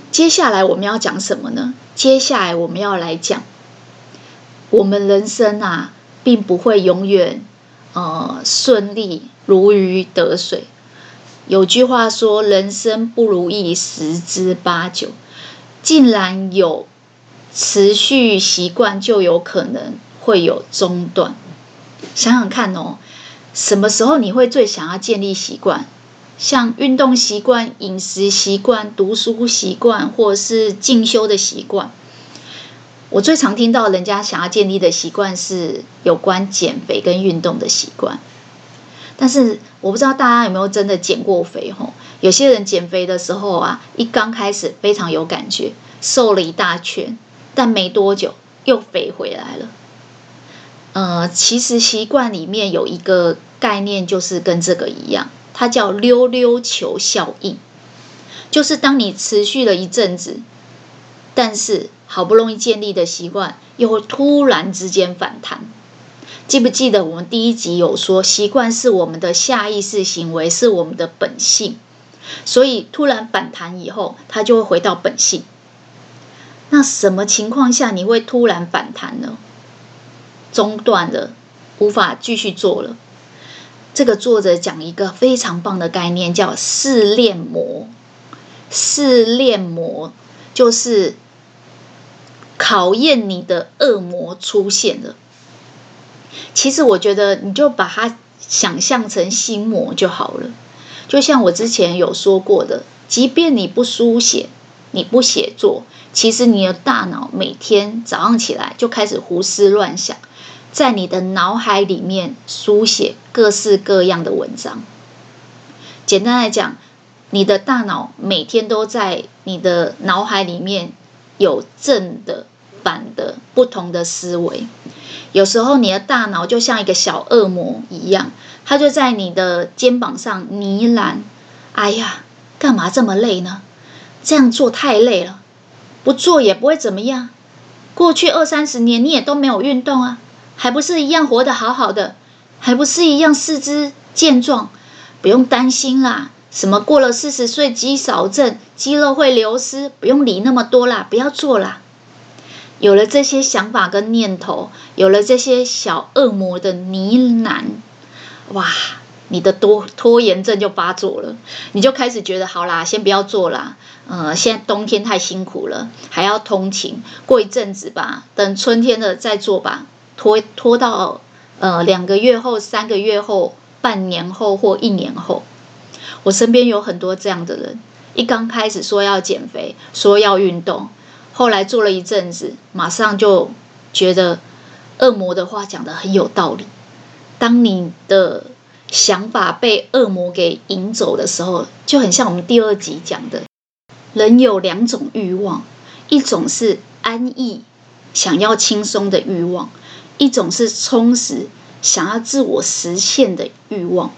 Speaker 1: 接下来我们要讲什么呢？接下来我们要来讲我们人生啊。并不会永远，呃，顺利如鱼得水。有句话说：“人生不如意十之八九。”竟然有持续习惯，就有可能会有中断。想想看哦，什么时候你会最想要建立习惯？像运动习惯、饮食习惯、读书习惯，或是进修的习惯。我最常听到人家想要建立的习惯是有关减肥跟运动的习惯，但是我不知道大家有没有真的减过肥吼？有些人减肥的时候啊，一刚开始非常有感觉，瘦了一大圈，但没多久又肥回来了。呃，其实习惯里面有一个概念，就是跟这个一样，它叫溜溜球效应，就是当你持续了一阵子，但是好不容易建立的习惯，又会突然之间反弹。记不记得我们第一集有说，习惯是我们的下意识行为，是我们的本性。所以突然反弹以后，它就会回到本性。那什么情况下你会突然反弹呢？中断了，无法继续做了。这个作者讲一个非常棒的概念，叫试炼魔。试炼魔就是。考验你的恶魔出现了。其实我觉得，你就把它想象成心魔就好了。就像我之前有说过的，即便你不书写，你不写作，其实你的大脑每天早上起来就开始胡思乱想，在你的脑海里面书写各式各样的文章。简单来讲，你的大脑每天都在你的脑海里面。有正的、反的、不同的思维。有时候你的大脑就像一个小恶魔一样，他就在你的肩膀上呢喃：“哎呀，干嘛这么累呢？这样做太累了，不做也不会怎么样。过去二三十年你也都没有运动啊，还不是一样活得好好的，还不是一样四肢健壮，不用担心啦。什么过了四十岁肌少症，肌肉会流失，不用理那么多啦，不要做啦。有了这些想法跟念头，有了这些小恶魔的呢喃，哇！你的多拖延症就发作了，你就开始觉得好啦，先不要做啦。呃，现在冬天太辛苦了，还要通勤，过一阵子吧，等春天了再做吧。拖拖到呃两个月后、三个月后、半年后或一年后，我身边有很多这样的人。一刚开始说要减肥，说要运动，后来做了一阵子，马上就觉得恶魔的话讲得很有道理。当你的想法被恶魔给引走的时候，就很像我们第二集讲的，人有两种欲望，一种是安逸、想要轻松的欲望，一种是充实、想要自我实现的欲望。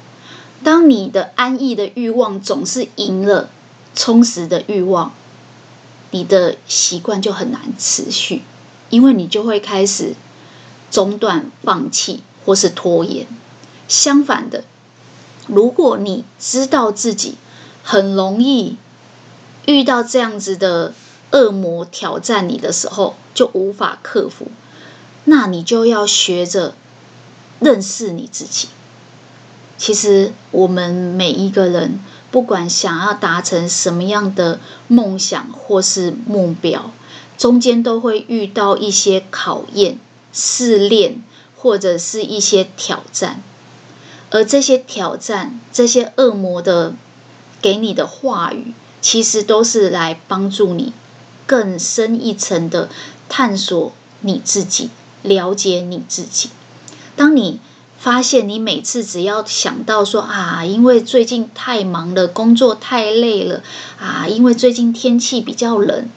Speaker 1: 当你的安逸的欲望总是赢了充实的欲望，你的习惯就很难持续，因为你就会开始中断、放弃或是拖延。相反的，如果你知道自己很容易遇到这样子的恶魔挑战你的时候，就无法克服，那你就要学着认识你自己。其实，我们每一个人，不管想要达成什么样的梦想或是目标，中间都会遇到一些考验、试炼，或者是一些挑战。而这些挑战，这些恶魔的给你的话语，其实都是来帮助你更深一层的探索你自己，了解你自己。当你发现你每次只要想到说啊，因为最近太忙了，工作太累了啊，因为最近天气比较冷，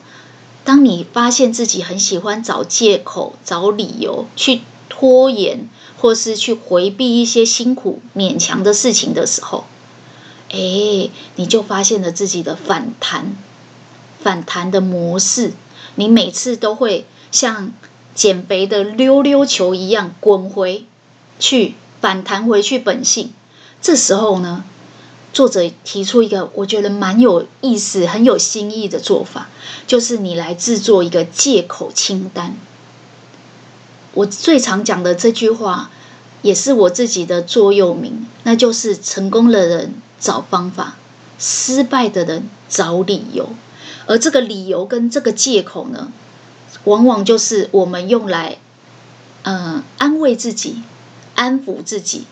Speaker 1: 当你发现自己很喜欢找借口、找理由去拖延。或是去回避一些辛苦勉强的事情的时候，哎，你就发现了自己的反弹，反弹的模式。你每次都会像减肥的溜溜球一样滚回去，反弹回去本性。这时候呢，作者提出一个我觉得蛮有意思、很有新意的做法，就是你来制作一个借口清单。我最常讲的这句话，也是我自己的座右铭，那就是成功的人找方法，失败的人找理由。而这个理由跟这个借口呢，往往就是我们用来，嗯，安慰自己、安抚自己。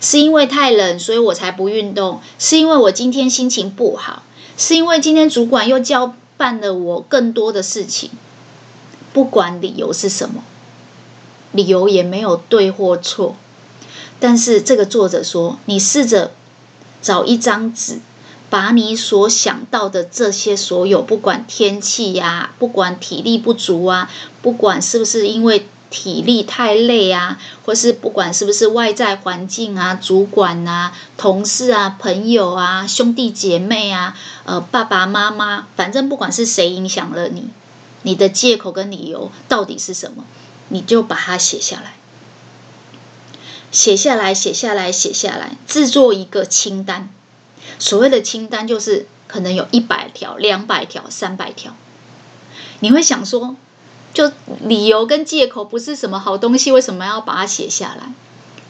Speaker 1: 是因为太冷，所以我才不运动；是因为我今天心情不好；是因为今天主管又交办了我更多的事情。不管理由是什么。理由也没有对或错，但是这个作者说，你试着找一张纸，把你所想到的这些所有，不管天气呀，不管体力不足啊，不管是不是因为体力太累啊，或是不管是不是外在环境啊、主管啊、同事啊、朋友啊、兄弟姐妹啊、呃爸爸妈妈，反正不管是谁影响了你，你的借口跟理由到底是什么？你就把它写下来，写下来，写下来，写下来，制作一个清单。所谓的清单，就是可能有一百条、两百条、三百条。你会想说，就理由跟借口不是什么好东西，为什么要把它写下来？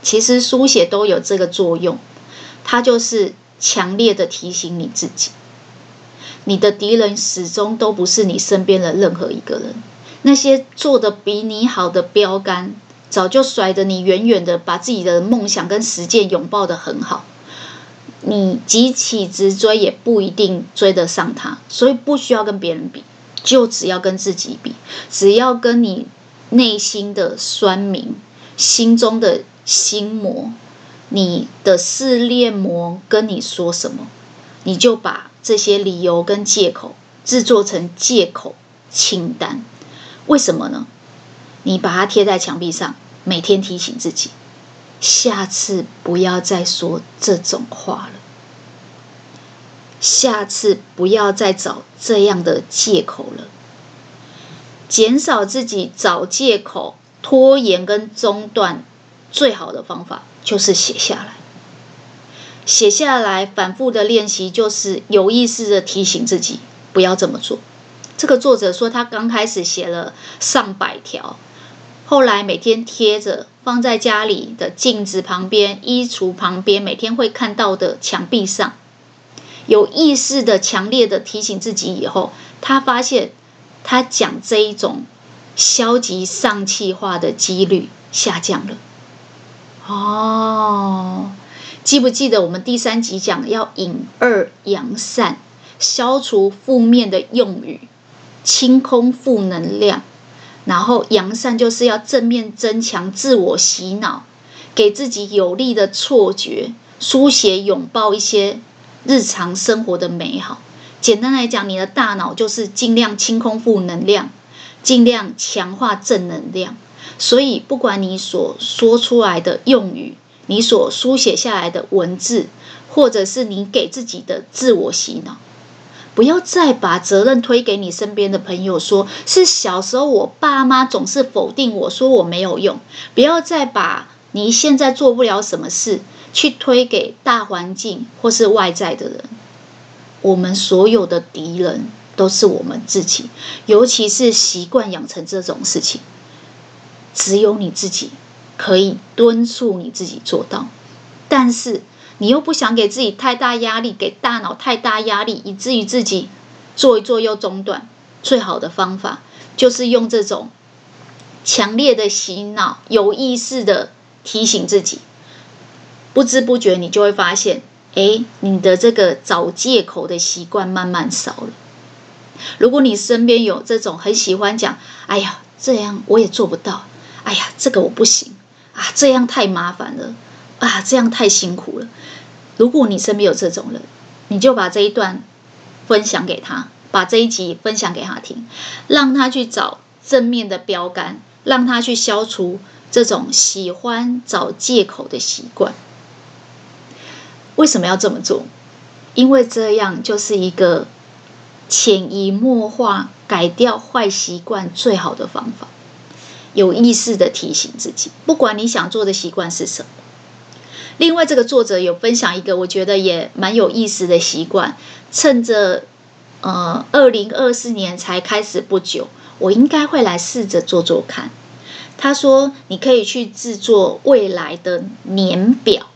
Speaker 1: 其实书写都有这个作用，它就是强烈的提醒你自己，你的敌人始终都不是你身边的任何一个人。那些做的比你好的标杆，早就甩得你远远的，把自己的梦想跟实践拥抱得很好。你急起直追也不一定追得上他，所以不需要跟别人比，就只要跟自己比。只要跟你内心的酸民、心中的心魔、你的试炼魔跟你说什么，你就把这些理由跟借口制作成借口清单。为什么呢？你把它贴在墙壁上，每天提醒自己，下次不要再说这种话了。下次不要再找这样的借口了。减少自己找借口、拖延跟中断，最好的方法就是写下来。写下来，反复的练习，就是有意识的提醒自己不要这么做。这个作者说，他刚开始写了上百条，后来每天贴着，放在家里的镜子旁边、衣橱旁边，每天会看到的墙壁上，有意识的、强烈的提醒自己以后，他发现他讲这一种消极丧气话的几率下降了。哦。记不记得我们第三集讲要引二扬善，消除负面的用语，清空负能量，然后扬善就是要正面增强自我洗脑，给自己有利的错觉，书写拥抱一些日常生活的美好。简单来讲，你的大脑就是尽量清空负能量，尽量强化正能量。所以，不管你所说出来的用语，你所书写下来的文字，或者是你给自己的自我洗脑，不要再把责任推给你身边的朋友说，是小时候我爸妈总是否定我说我没有用。不要再把你现在做不了什么事去推给大环境或是外在的人。我们所有的敌人都是我们自己，尤其是习惯养成这种事情，只有你自己。可以敦促你自己做到，但是你又不想给自己太大压力，给大脑太大压力，以至于自己做一做又中断。最好的方法就是用这种强烈的洗脑，有意识的提醒自己，不知不觉你就会发现，哎，你的这个找借口的习惯慢慢少了。如果你身边有这种很喜欢讲，哎呀，这样我也做不到，哎呀，这个我不行。啊，这样太麻烦了，啊，这样太辛苦了。如果你身边有这种人，你就把这一段分享给他，把这一集分享给他听，让他去找正面的标杆，让他去消除这种喜欢找借口的习惯。为什么要这么做？因为这样就是一个潜移默化改掉坏习惯最好的方法。有意识的提醒自己，不管你想做的习惯是什么。另外，这个作者有分享一个我觉得也蛮有意思的习惯，趁着呃二零二四年才开始不久，我应该会来试着做做看。他说，你可以去制作未来的年表。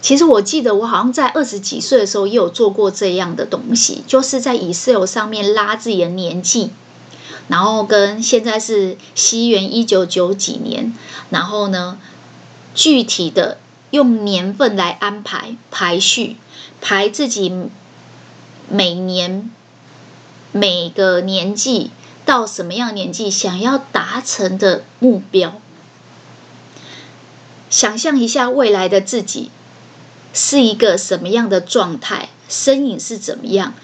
Speaker 1: 其实我记得我好像在二十几岁的时候也有做过这样的东西，就是在 Excel 上面拉自己的年纪。然后跟现在是西元一九九几年，然后呢，具体的用年份来安排排序，排自己每年每个年纪到什么样年纪想要达成的目标。想象一下未来的自己是一个什么样的状态，身影是怎么样。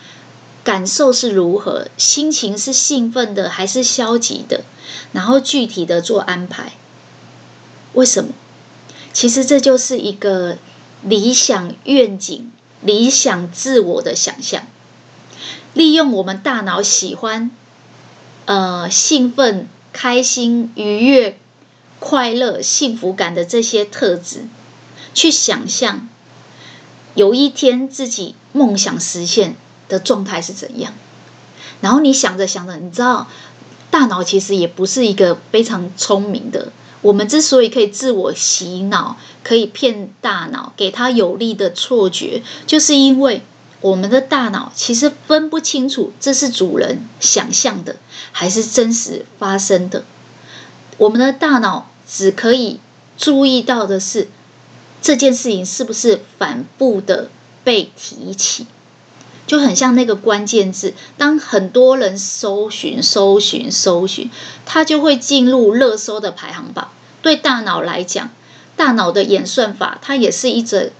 Speaker 1: 感受是如何？心情是兴奋的还是消极的？然后具体的做安排。为什么？其实这就是一个理想愿景、理想自我的想象。利用我们大脑喜欢、呃兴奋、开心、愉悦、快乐、幸福感的这些特质，去想象有一天自己梦想实现的状态是怎样？然后你想着想着，你知道，大脑其实也不是一个非常聪明的。我们之所以可以自我洗脑，可以骗大脑，给他有利的错觉，就是因为我们的大脑其实分不清楚这是主人想象的还是真实发生的。我们的大脑只可以注意到的是这件事情是不是反复的被提起。就很像那个关键字，当很多人搜寻、搜寻、搜寻，它就会进入热搜的排行榜。对大脑来讲，大脑的演算法，它也是一则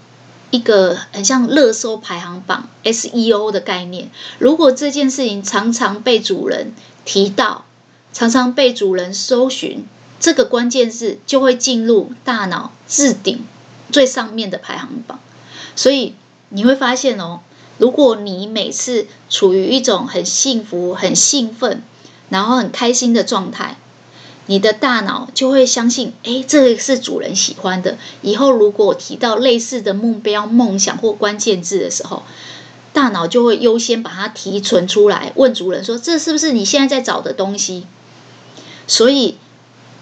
Speaker 1: 一个很像热搜排行榜 SEO 的概念。如果这件事情常常被主人提到，常常被主人搜寻，这个关键字就会进入大脑置顶最上面的排行榜。所以你会发现哦。如果你每次处于一种很幸福、很兴奋，然后很开心的状态，你的大脑就会相信，哎，这个是主人喜欢的。以后如果提到类似的目标、梦想或关键字的时候，大脑就会优先把它提存出来，问主人说：“这是不是你现在在找的东西？”所以，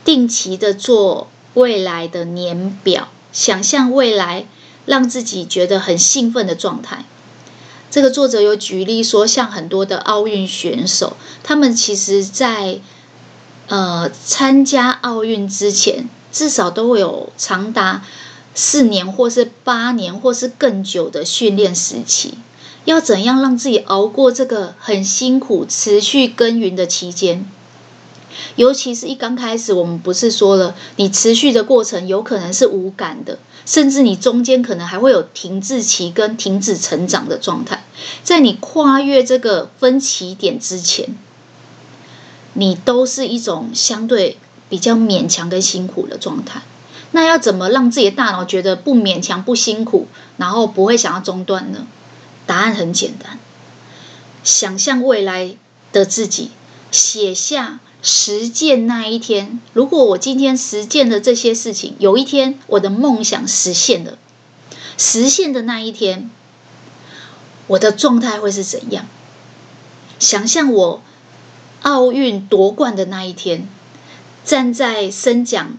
Speaker 1: 定期的做未来的年表，想象未来，让自己觉得很兴奋的状态。这个作者有举例说，像很多的奥运选手，他们其实在呃参加奥运之前，至少都会有长达四年或是八年或是更久的训练时期。要怎样让自己熬过这个很辛苦、持续耕耘的期间？尤其是一刚开始，我们不是说了，你持续的过程有可能是无感的，甚至你中间可能还会有停滞期跟停止成长的状态。在你跨越这个分歧点之前，你都是一种相对比较勉强跟辛苦的状态。那要怎么让自己的大脑觉得不勉强、不辛苦，然后不会想要中断呢？答案很简单，想象未来的自己，写下。实践那一天，如果我今天实践的这些事情，有一天我的梦想实现了，实现的那一天，我的状态会是怎样？想象我奥运夺冠的那一天，站在升奖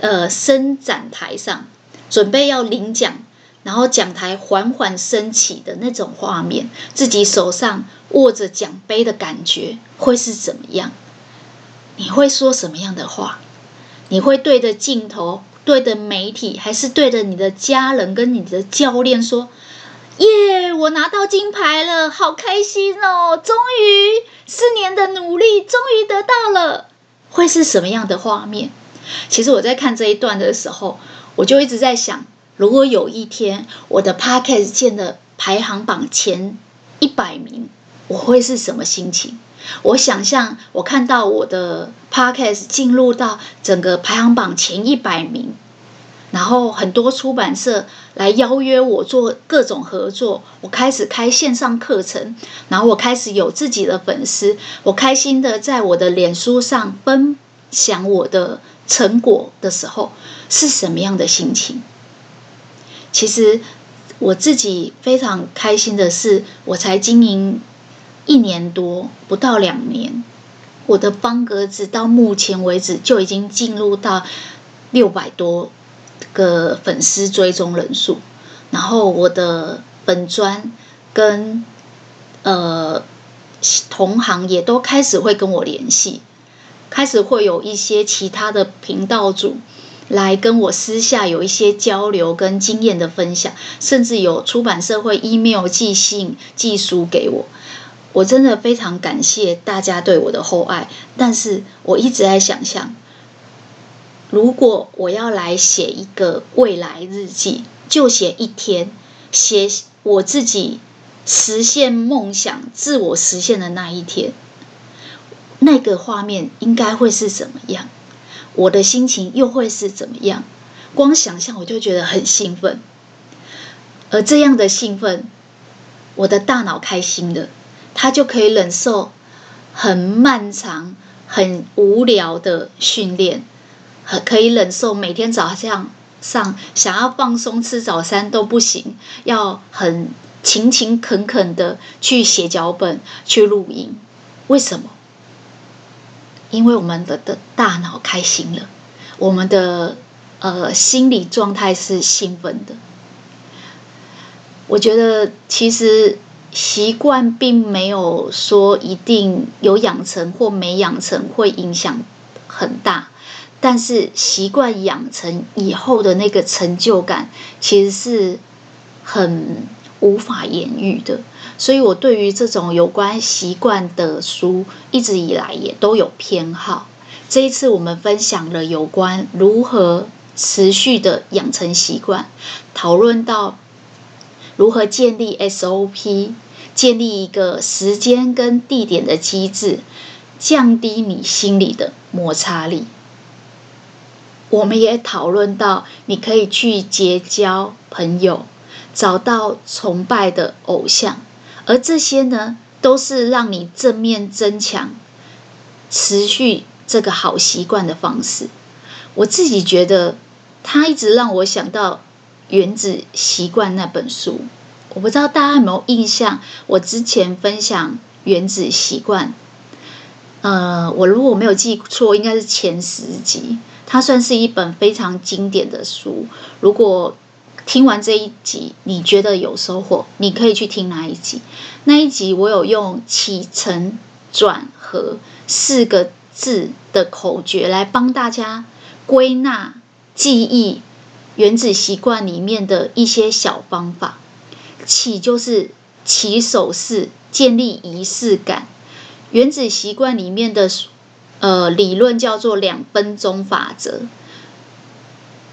Speaker 1: 呃伸展台上，准备要领奖，然后讲台缓缓升起的那种画面，自己手上握着奖杯的感觉会是怎么样？你会说什么样的话？你会对着镜头、对着媒体，还是对着你的家人跟你的教练说：“耶，我拿到金牌了，好开心哦！终于四年的努力，终于得到了。”会是什么样的画面？其实我在看这一段的时候，我就一直在想：如果有一天我的 Podcast 见了排行榜前一百名，我会是什么心情？我想象，我看到我的 podcast 进入到整个排行榜前一百名，然后很多出版社来邀约我做各种合作，我开始开线上课程，然后我开始有自己的粉丝，我开心的在我的脸书上分享我的成果的时候，是什么样的心情？其实我自己非常开心的是，我才经营。一年多不到两年，我的方格子到目前为止就已经进入到六百多个粉丝追踪人数，然后我的本专跟呃同行也都开始会跟我联系，开始会有一些其他的频道主来跟我私下有一些交流跟经验的分享，甚至有出版社会 email 寄信寄书给我。我真的非常感谢大家对我的厚爱，但是我一直在想象，如果我要来写一个未来日记，就写一天，写我自己实现梦想、自我实现的那一天，那个画面应该会是怎么样？我的心情又会是怎么样？光想象我就觉得很兴奋，而这样的兴奋，我的大脑开心的。他就可以忍受很漫长、很无聊的训练，可以忍受每天早上上想要放松吃早餐都不行，要很勤勤恳恳的去写脚本、去录音。为什么？因为我们的的大脑开心了，我们的呃心理状态是兴奋的。我觉得其实。习惯并没有说一定有养成或没养成会影响很大，但是习惯养成以后的那个成就感其实是很无法言喻的。所以我对于这种有关习惯的书一直以来也都有偏好。这一次我们分享了有关如何持续的养成习惯，讨论到。如何建立 SOP，建立一个时间跟地点的机制，降低你心里的摩擦力。我们也讨论到，你可以去结交朋友，找到崇拜的偶像，而这些呢，都是让你正面增强、持续这个好习惯的方式。我自己觉得，它一直让我想到《原子习惯》那本书。我不知道大家有没有印象？我之前分享《原子习惯》，呃，我如果没有记错，应该是前十集。它算是一本非常经典的书。如果听完这一集，你觉得有收获，你可以去听那一集。那一集我有用起承转合四个字的口诀来帮大家归纳记忆原子习惯里面的一些小方法。起就是起手式，建立仪式感。原子习惯里面的呃理论叫做两分钟法则。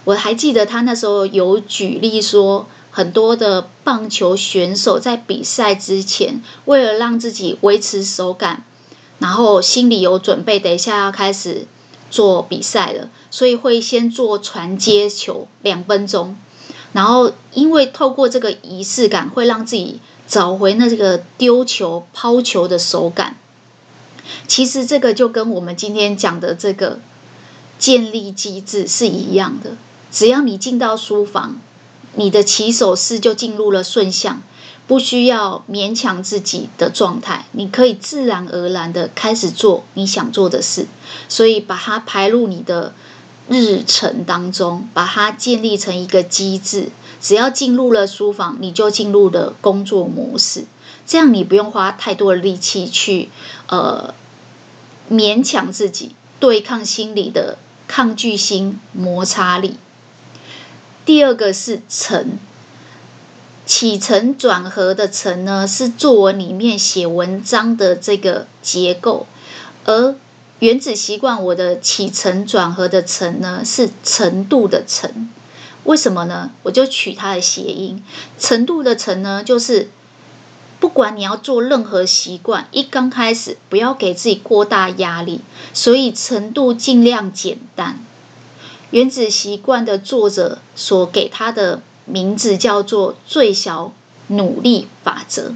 Speaker 1: 我还记得他那时候有举例说，很多的棒球选手在比赛之前，为了让自己维持手感，然后心里有准备，等一下要开始做比赛了，所以会先做传接球两分钟，然后因为透过这个仪式感，会让自己找回那个丢球、抛球的手感。其实这个就跟我们今天讲的这个建立机制是一样的。只要你进到书房，你的起手式就进入了顺向，不需要勉强自己的状态，你可以自然而然的开始做你想做的事。所以把它排入你的日程当中，把它建立成一个机制。只要进入了书房，你就进入了工作模式，这样你不用花太多的力气去呃勉强自己，对抗心理的抗拒心摩擦力。第二个是承，起承转合的承呢，是作文里面写文章的这个结构，而原子习惯我的起承转合的承呢，是程度的程。为什么呢？我就取它的谐音，程度的程呢，就是不管你要做任何习惯，一刚开始不要给自己过大压力，所以程度尽量简单。原子习惯的作者所给他的名字叫做最小努力法则。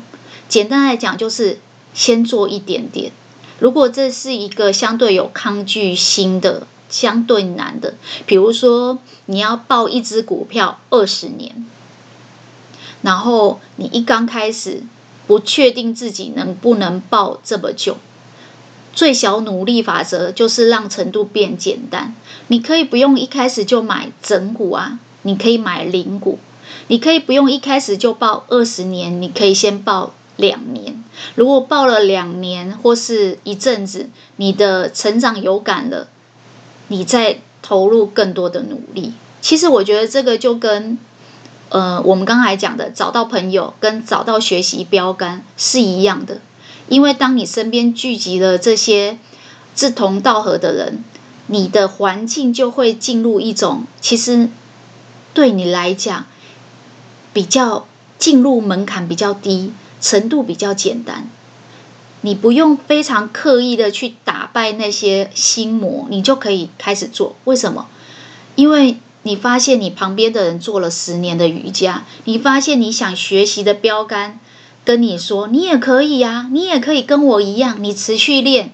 Speaker 1: 简单来讲，就是先做一点点。如果这是一个相对有抗拒心的、相对难的，比如说你要抱一只股票二十年，然后你一刚开始不确定自己能不能抱这么久。最小努力法则就是让程度变简单。你可以不用一开始就买整股啊，你可以买零股。你可以不用一开始就抱二十年，你可以先抱两年。如果抱了两年或是一阵子，你的成长有感了，你再投入更多的努力。其实我觉得这个就跟呃我们刚才讲的找到朋友跟找到学习标杆是一样的。因为当你身边聚集了这些志同道合的人，你的环境就会进入一种其实对你来讲比较进入门槛比较低，程度比较简单。你不用非常刻意的去打败那些心魔，你就可以开始做。为什么？因为你发现你旁边的人做了十年的瑜伽，你发现你想学习的标杆。跟你说，你也可以呀，你也可以跟我一样，你持续练，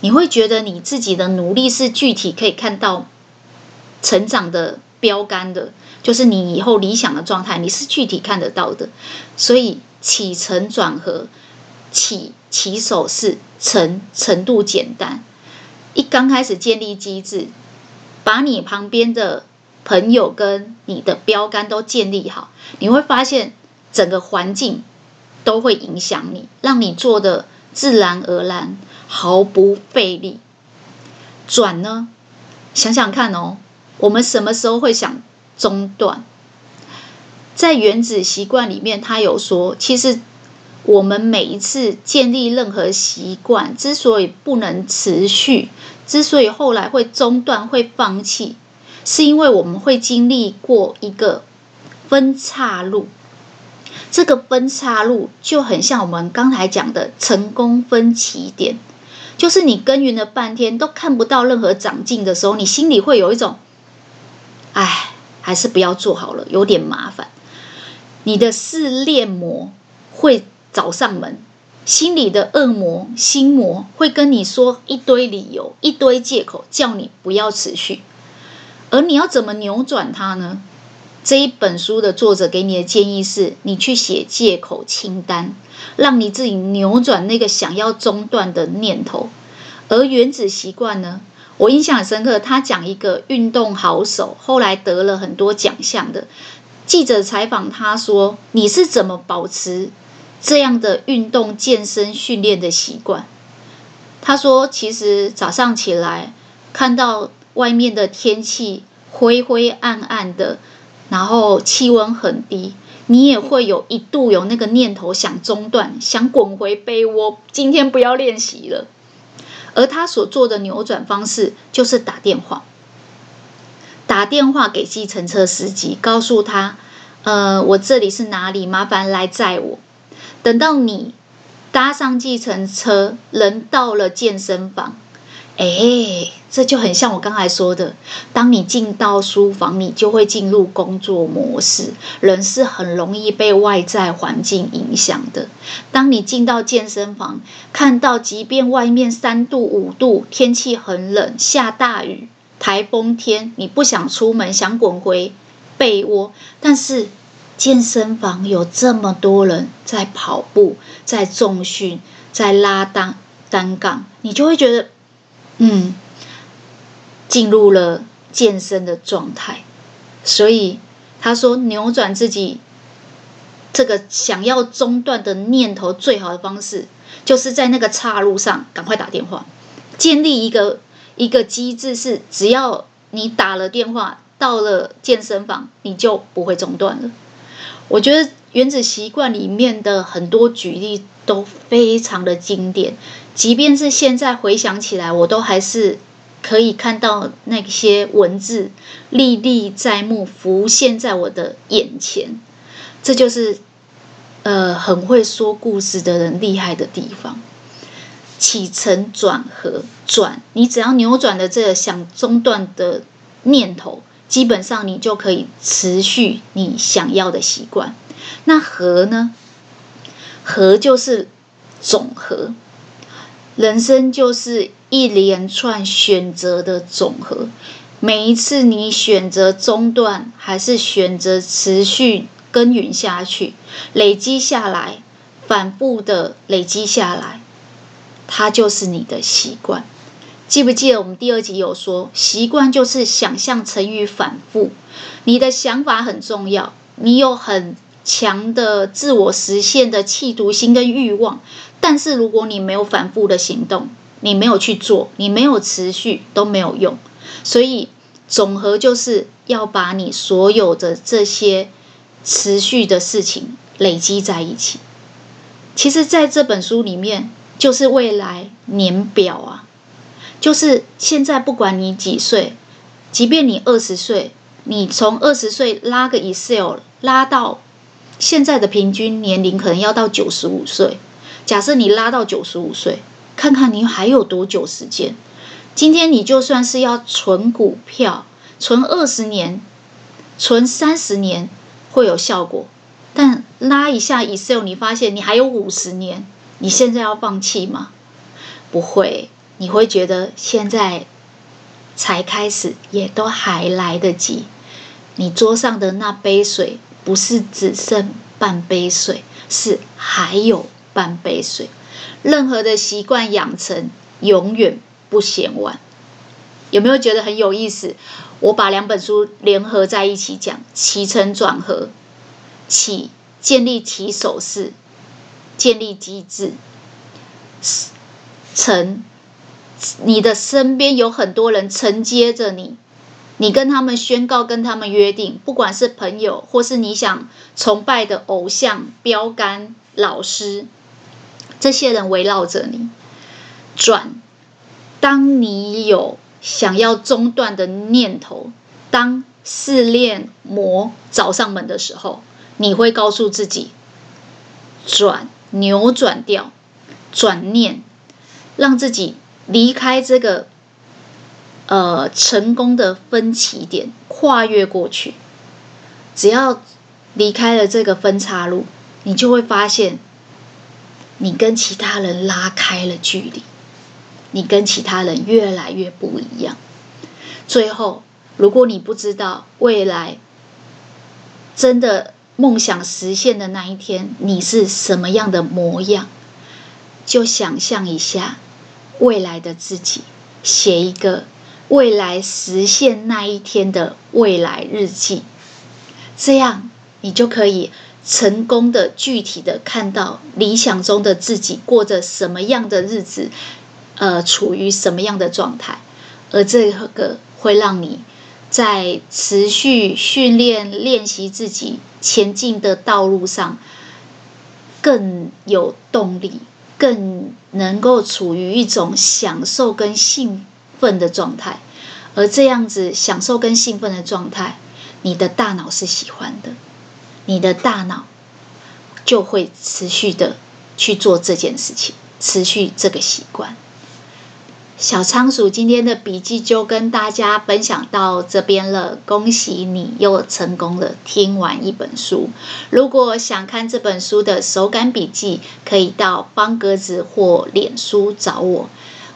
Speaker 1: 你会觉得你自己的努力是具体可以看到成长的标杆的，就是你以后理想的状态，你是具体看得到的。所以起承转合，起起手式，程程度简单，一刚开始建立机制，把你旁边的朋友跟你的标杆都建立好，你会发现整个环境。都会影响你，让你做的自然而然，毫不费力。转呢？想想看哦，我们什么时候会想中断？在原子习惯里面，他有说，其实我们每一次建立任何习惯，之所以不能持续，之所以后来会中断、会放弃，是因为我们会经历过一个分岔路。这个分岔路就很像我们刚才讲的成功分歧点，就是你耕耘了半天都看不到任何长进的时候，你心里会有一种，哎，还是不要做好了，有点麻烦。你的试炼魔会找上门，心里的恶魔、心魔会跟你说一堆理由、一堆借口，叫你不要持续。而你要怎么扭转它呢？这一本书的作者给你的建议是：你去写借口清单，让你自己扭转那个想要中断的念头。而原子习惯呢？我印象很深刻，他讲一个运动好手，后来得了很多奖项的记者采访他说：“你是怎么保持这样的运动健身训练的习惯？”他说：“其实早上起来看到外面的天气灰灰暗暗的，然后气温很低，你也会有一度有那个念头想中断，想滚回被窝，今天不要练习了。”而他所做的扭转方式就是打电话，打电话给计程车司机，告诉他：“呃，我这里是哪里？麻烦来载我。”等到你搭上计程车，人到了健身房。哎，这就很像我刚才说的，当你进到书房，你就会进入工作模式。人是很容易被外在环境影响的。当你进到健身房，看到即便外面三度五度，天气很冷，下大雨，台风天，你不想出门，想滚回被窝，但是健身房有这么多人在跑步，在重训，在拉单单杠，你就会觉得。嗯，进入了健身的状态，所以他说扭转自己这个想要中断的念头，最好的方式就是在那个岔路上赶快打电话，建立一个一个机制，是只要你打了电话到了健身房，你就不会中断了。我觉得《原子习惯》里面的很多举例都非常的经典。即便是现在回想起来，我都还是可以看到那些文字历历在目，浮现在我的眼前。这就是呃很会说故事的人厉害的地方。起承转合转，你只要扭转了这个想中断的念头，基本上你就可以持续你想要的习惯。那合呢？合就是总和。人生就是一连串选择的总和，每一次你选择中断，还是选择持续耕耘下去，累积下来，反复的累积下来，它就是你的习惯。记不记得我们第二集有说，习惯就是想象成语反复。你的想法很重要，你有很强的自我实现的企图心跟欲望。但是如果你没有反复的行动，你没有去做，你没有持续都没有用。所以总和就是要把你所有的这些持续的事情累积在一起。其实，在这本书里面，就是未来年表啊，就是现在不管你几岁，即便你二十岁，你从二十岁拉个 Excel 拉到现在的平均年龄，可能要到九十五岁。假设你拉到九十五岁，看看你还有多久时间。今天你就算是要存股票，存二十年，存三十年会有效果。但拉一下 Excel，你发现你还有五十年，你现在要放弃吗？不会，你会觉得现在才开始，也都还来得及。你桌上的那杯水，不是只剩半杯水，是还有。半杯水，任何的习惯养成永远不嫌晚。有没有觉得很有意思？我把两本书联合在一起讲，起承转合，起建立起手式，建立机制，承你的身边有很多人承接着你，你跟他们宣告，跟他们约定，不管是朋友或是你想崇拜的偶像、标杆、老师。这些人围绕着你转，当你有想要中断的念头，当试炼魔找上门的时候，你会告诉自己转，扭转掉，转念，让自己离开这个呃成功的分歧点，跨越过去。只要离开了这个分岔路，你就会发现。你跟其他人拉开了距离，你跟其他人越来越不一样。最后，如果你不知道未来真的梦想实现的那一天，你是什么样的模样，就想象一下未来的自己，写一个未来实现那一天的未来日记，这样你就可以成功的具体的看到理想中的自己过着什么样的日子，呃，处于什么样的状态，而这个。会让你在持续训练、练习自己前进的道路上更有动力，更能够处于一种享受跟幸奋的状态。而这样子享受跟兴奋的状态，你的大脑是喜欢的，你的大脑就会持续的去做这件事情，持续这个习惯。小仓鼠今天的笔记就跟大家分享到这边了，恭喜你又成功的听完一本书。如果想看这本书的手感笔记，可以到方格子或脸书找我。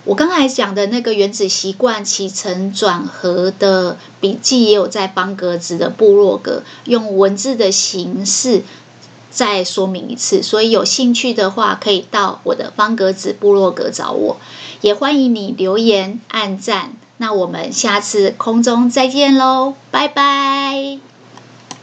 Speaker 1: 我刚才讲的那个原子习惯起承转合的笔记，也有在方格子的部落格用文字的形式。再说明一次，所以有兴趣的话，可以到我的方格子部落格找我，也欢迎你留言、按赞。那我们下次空中再见喽，拜拜。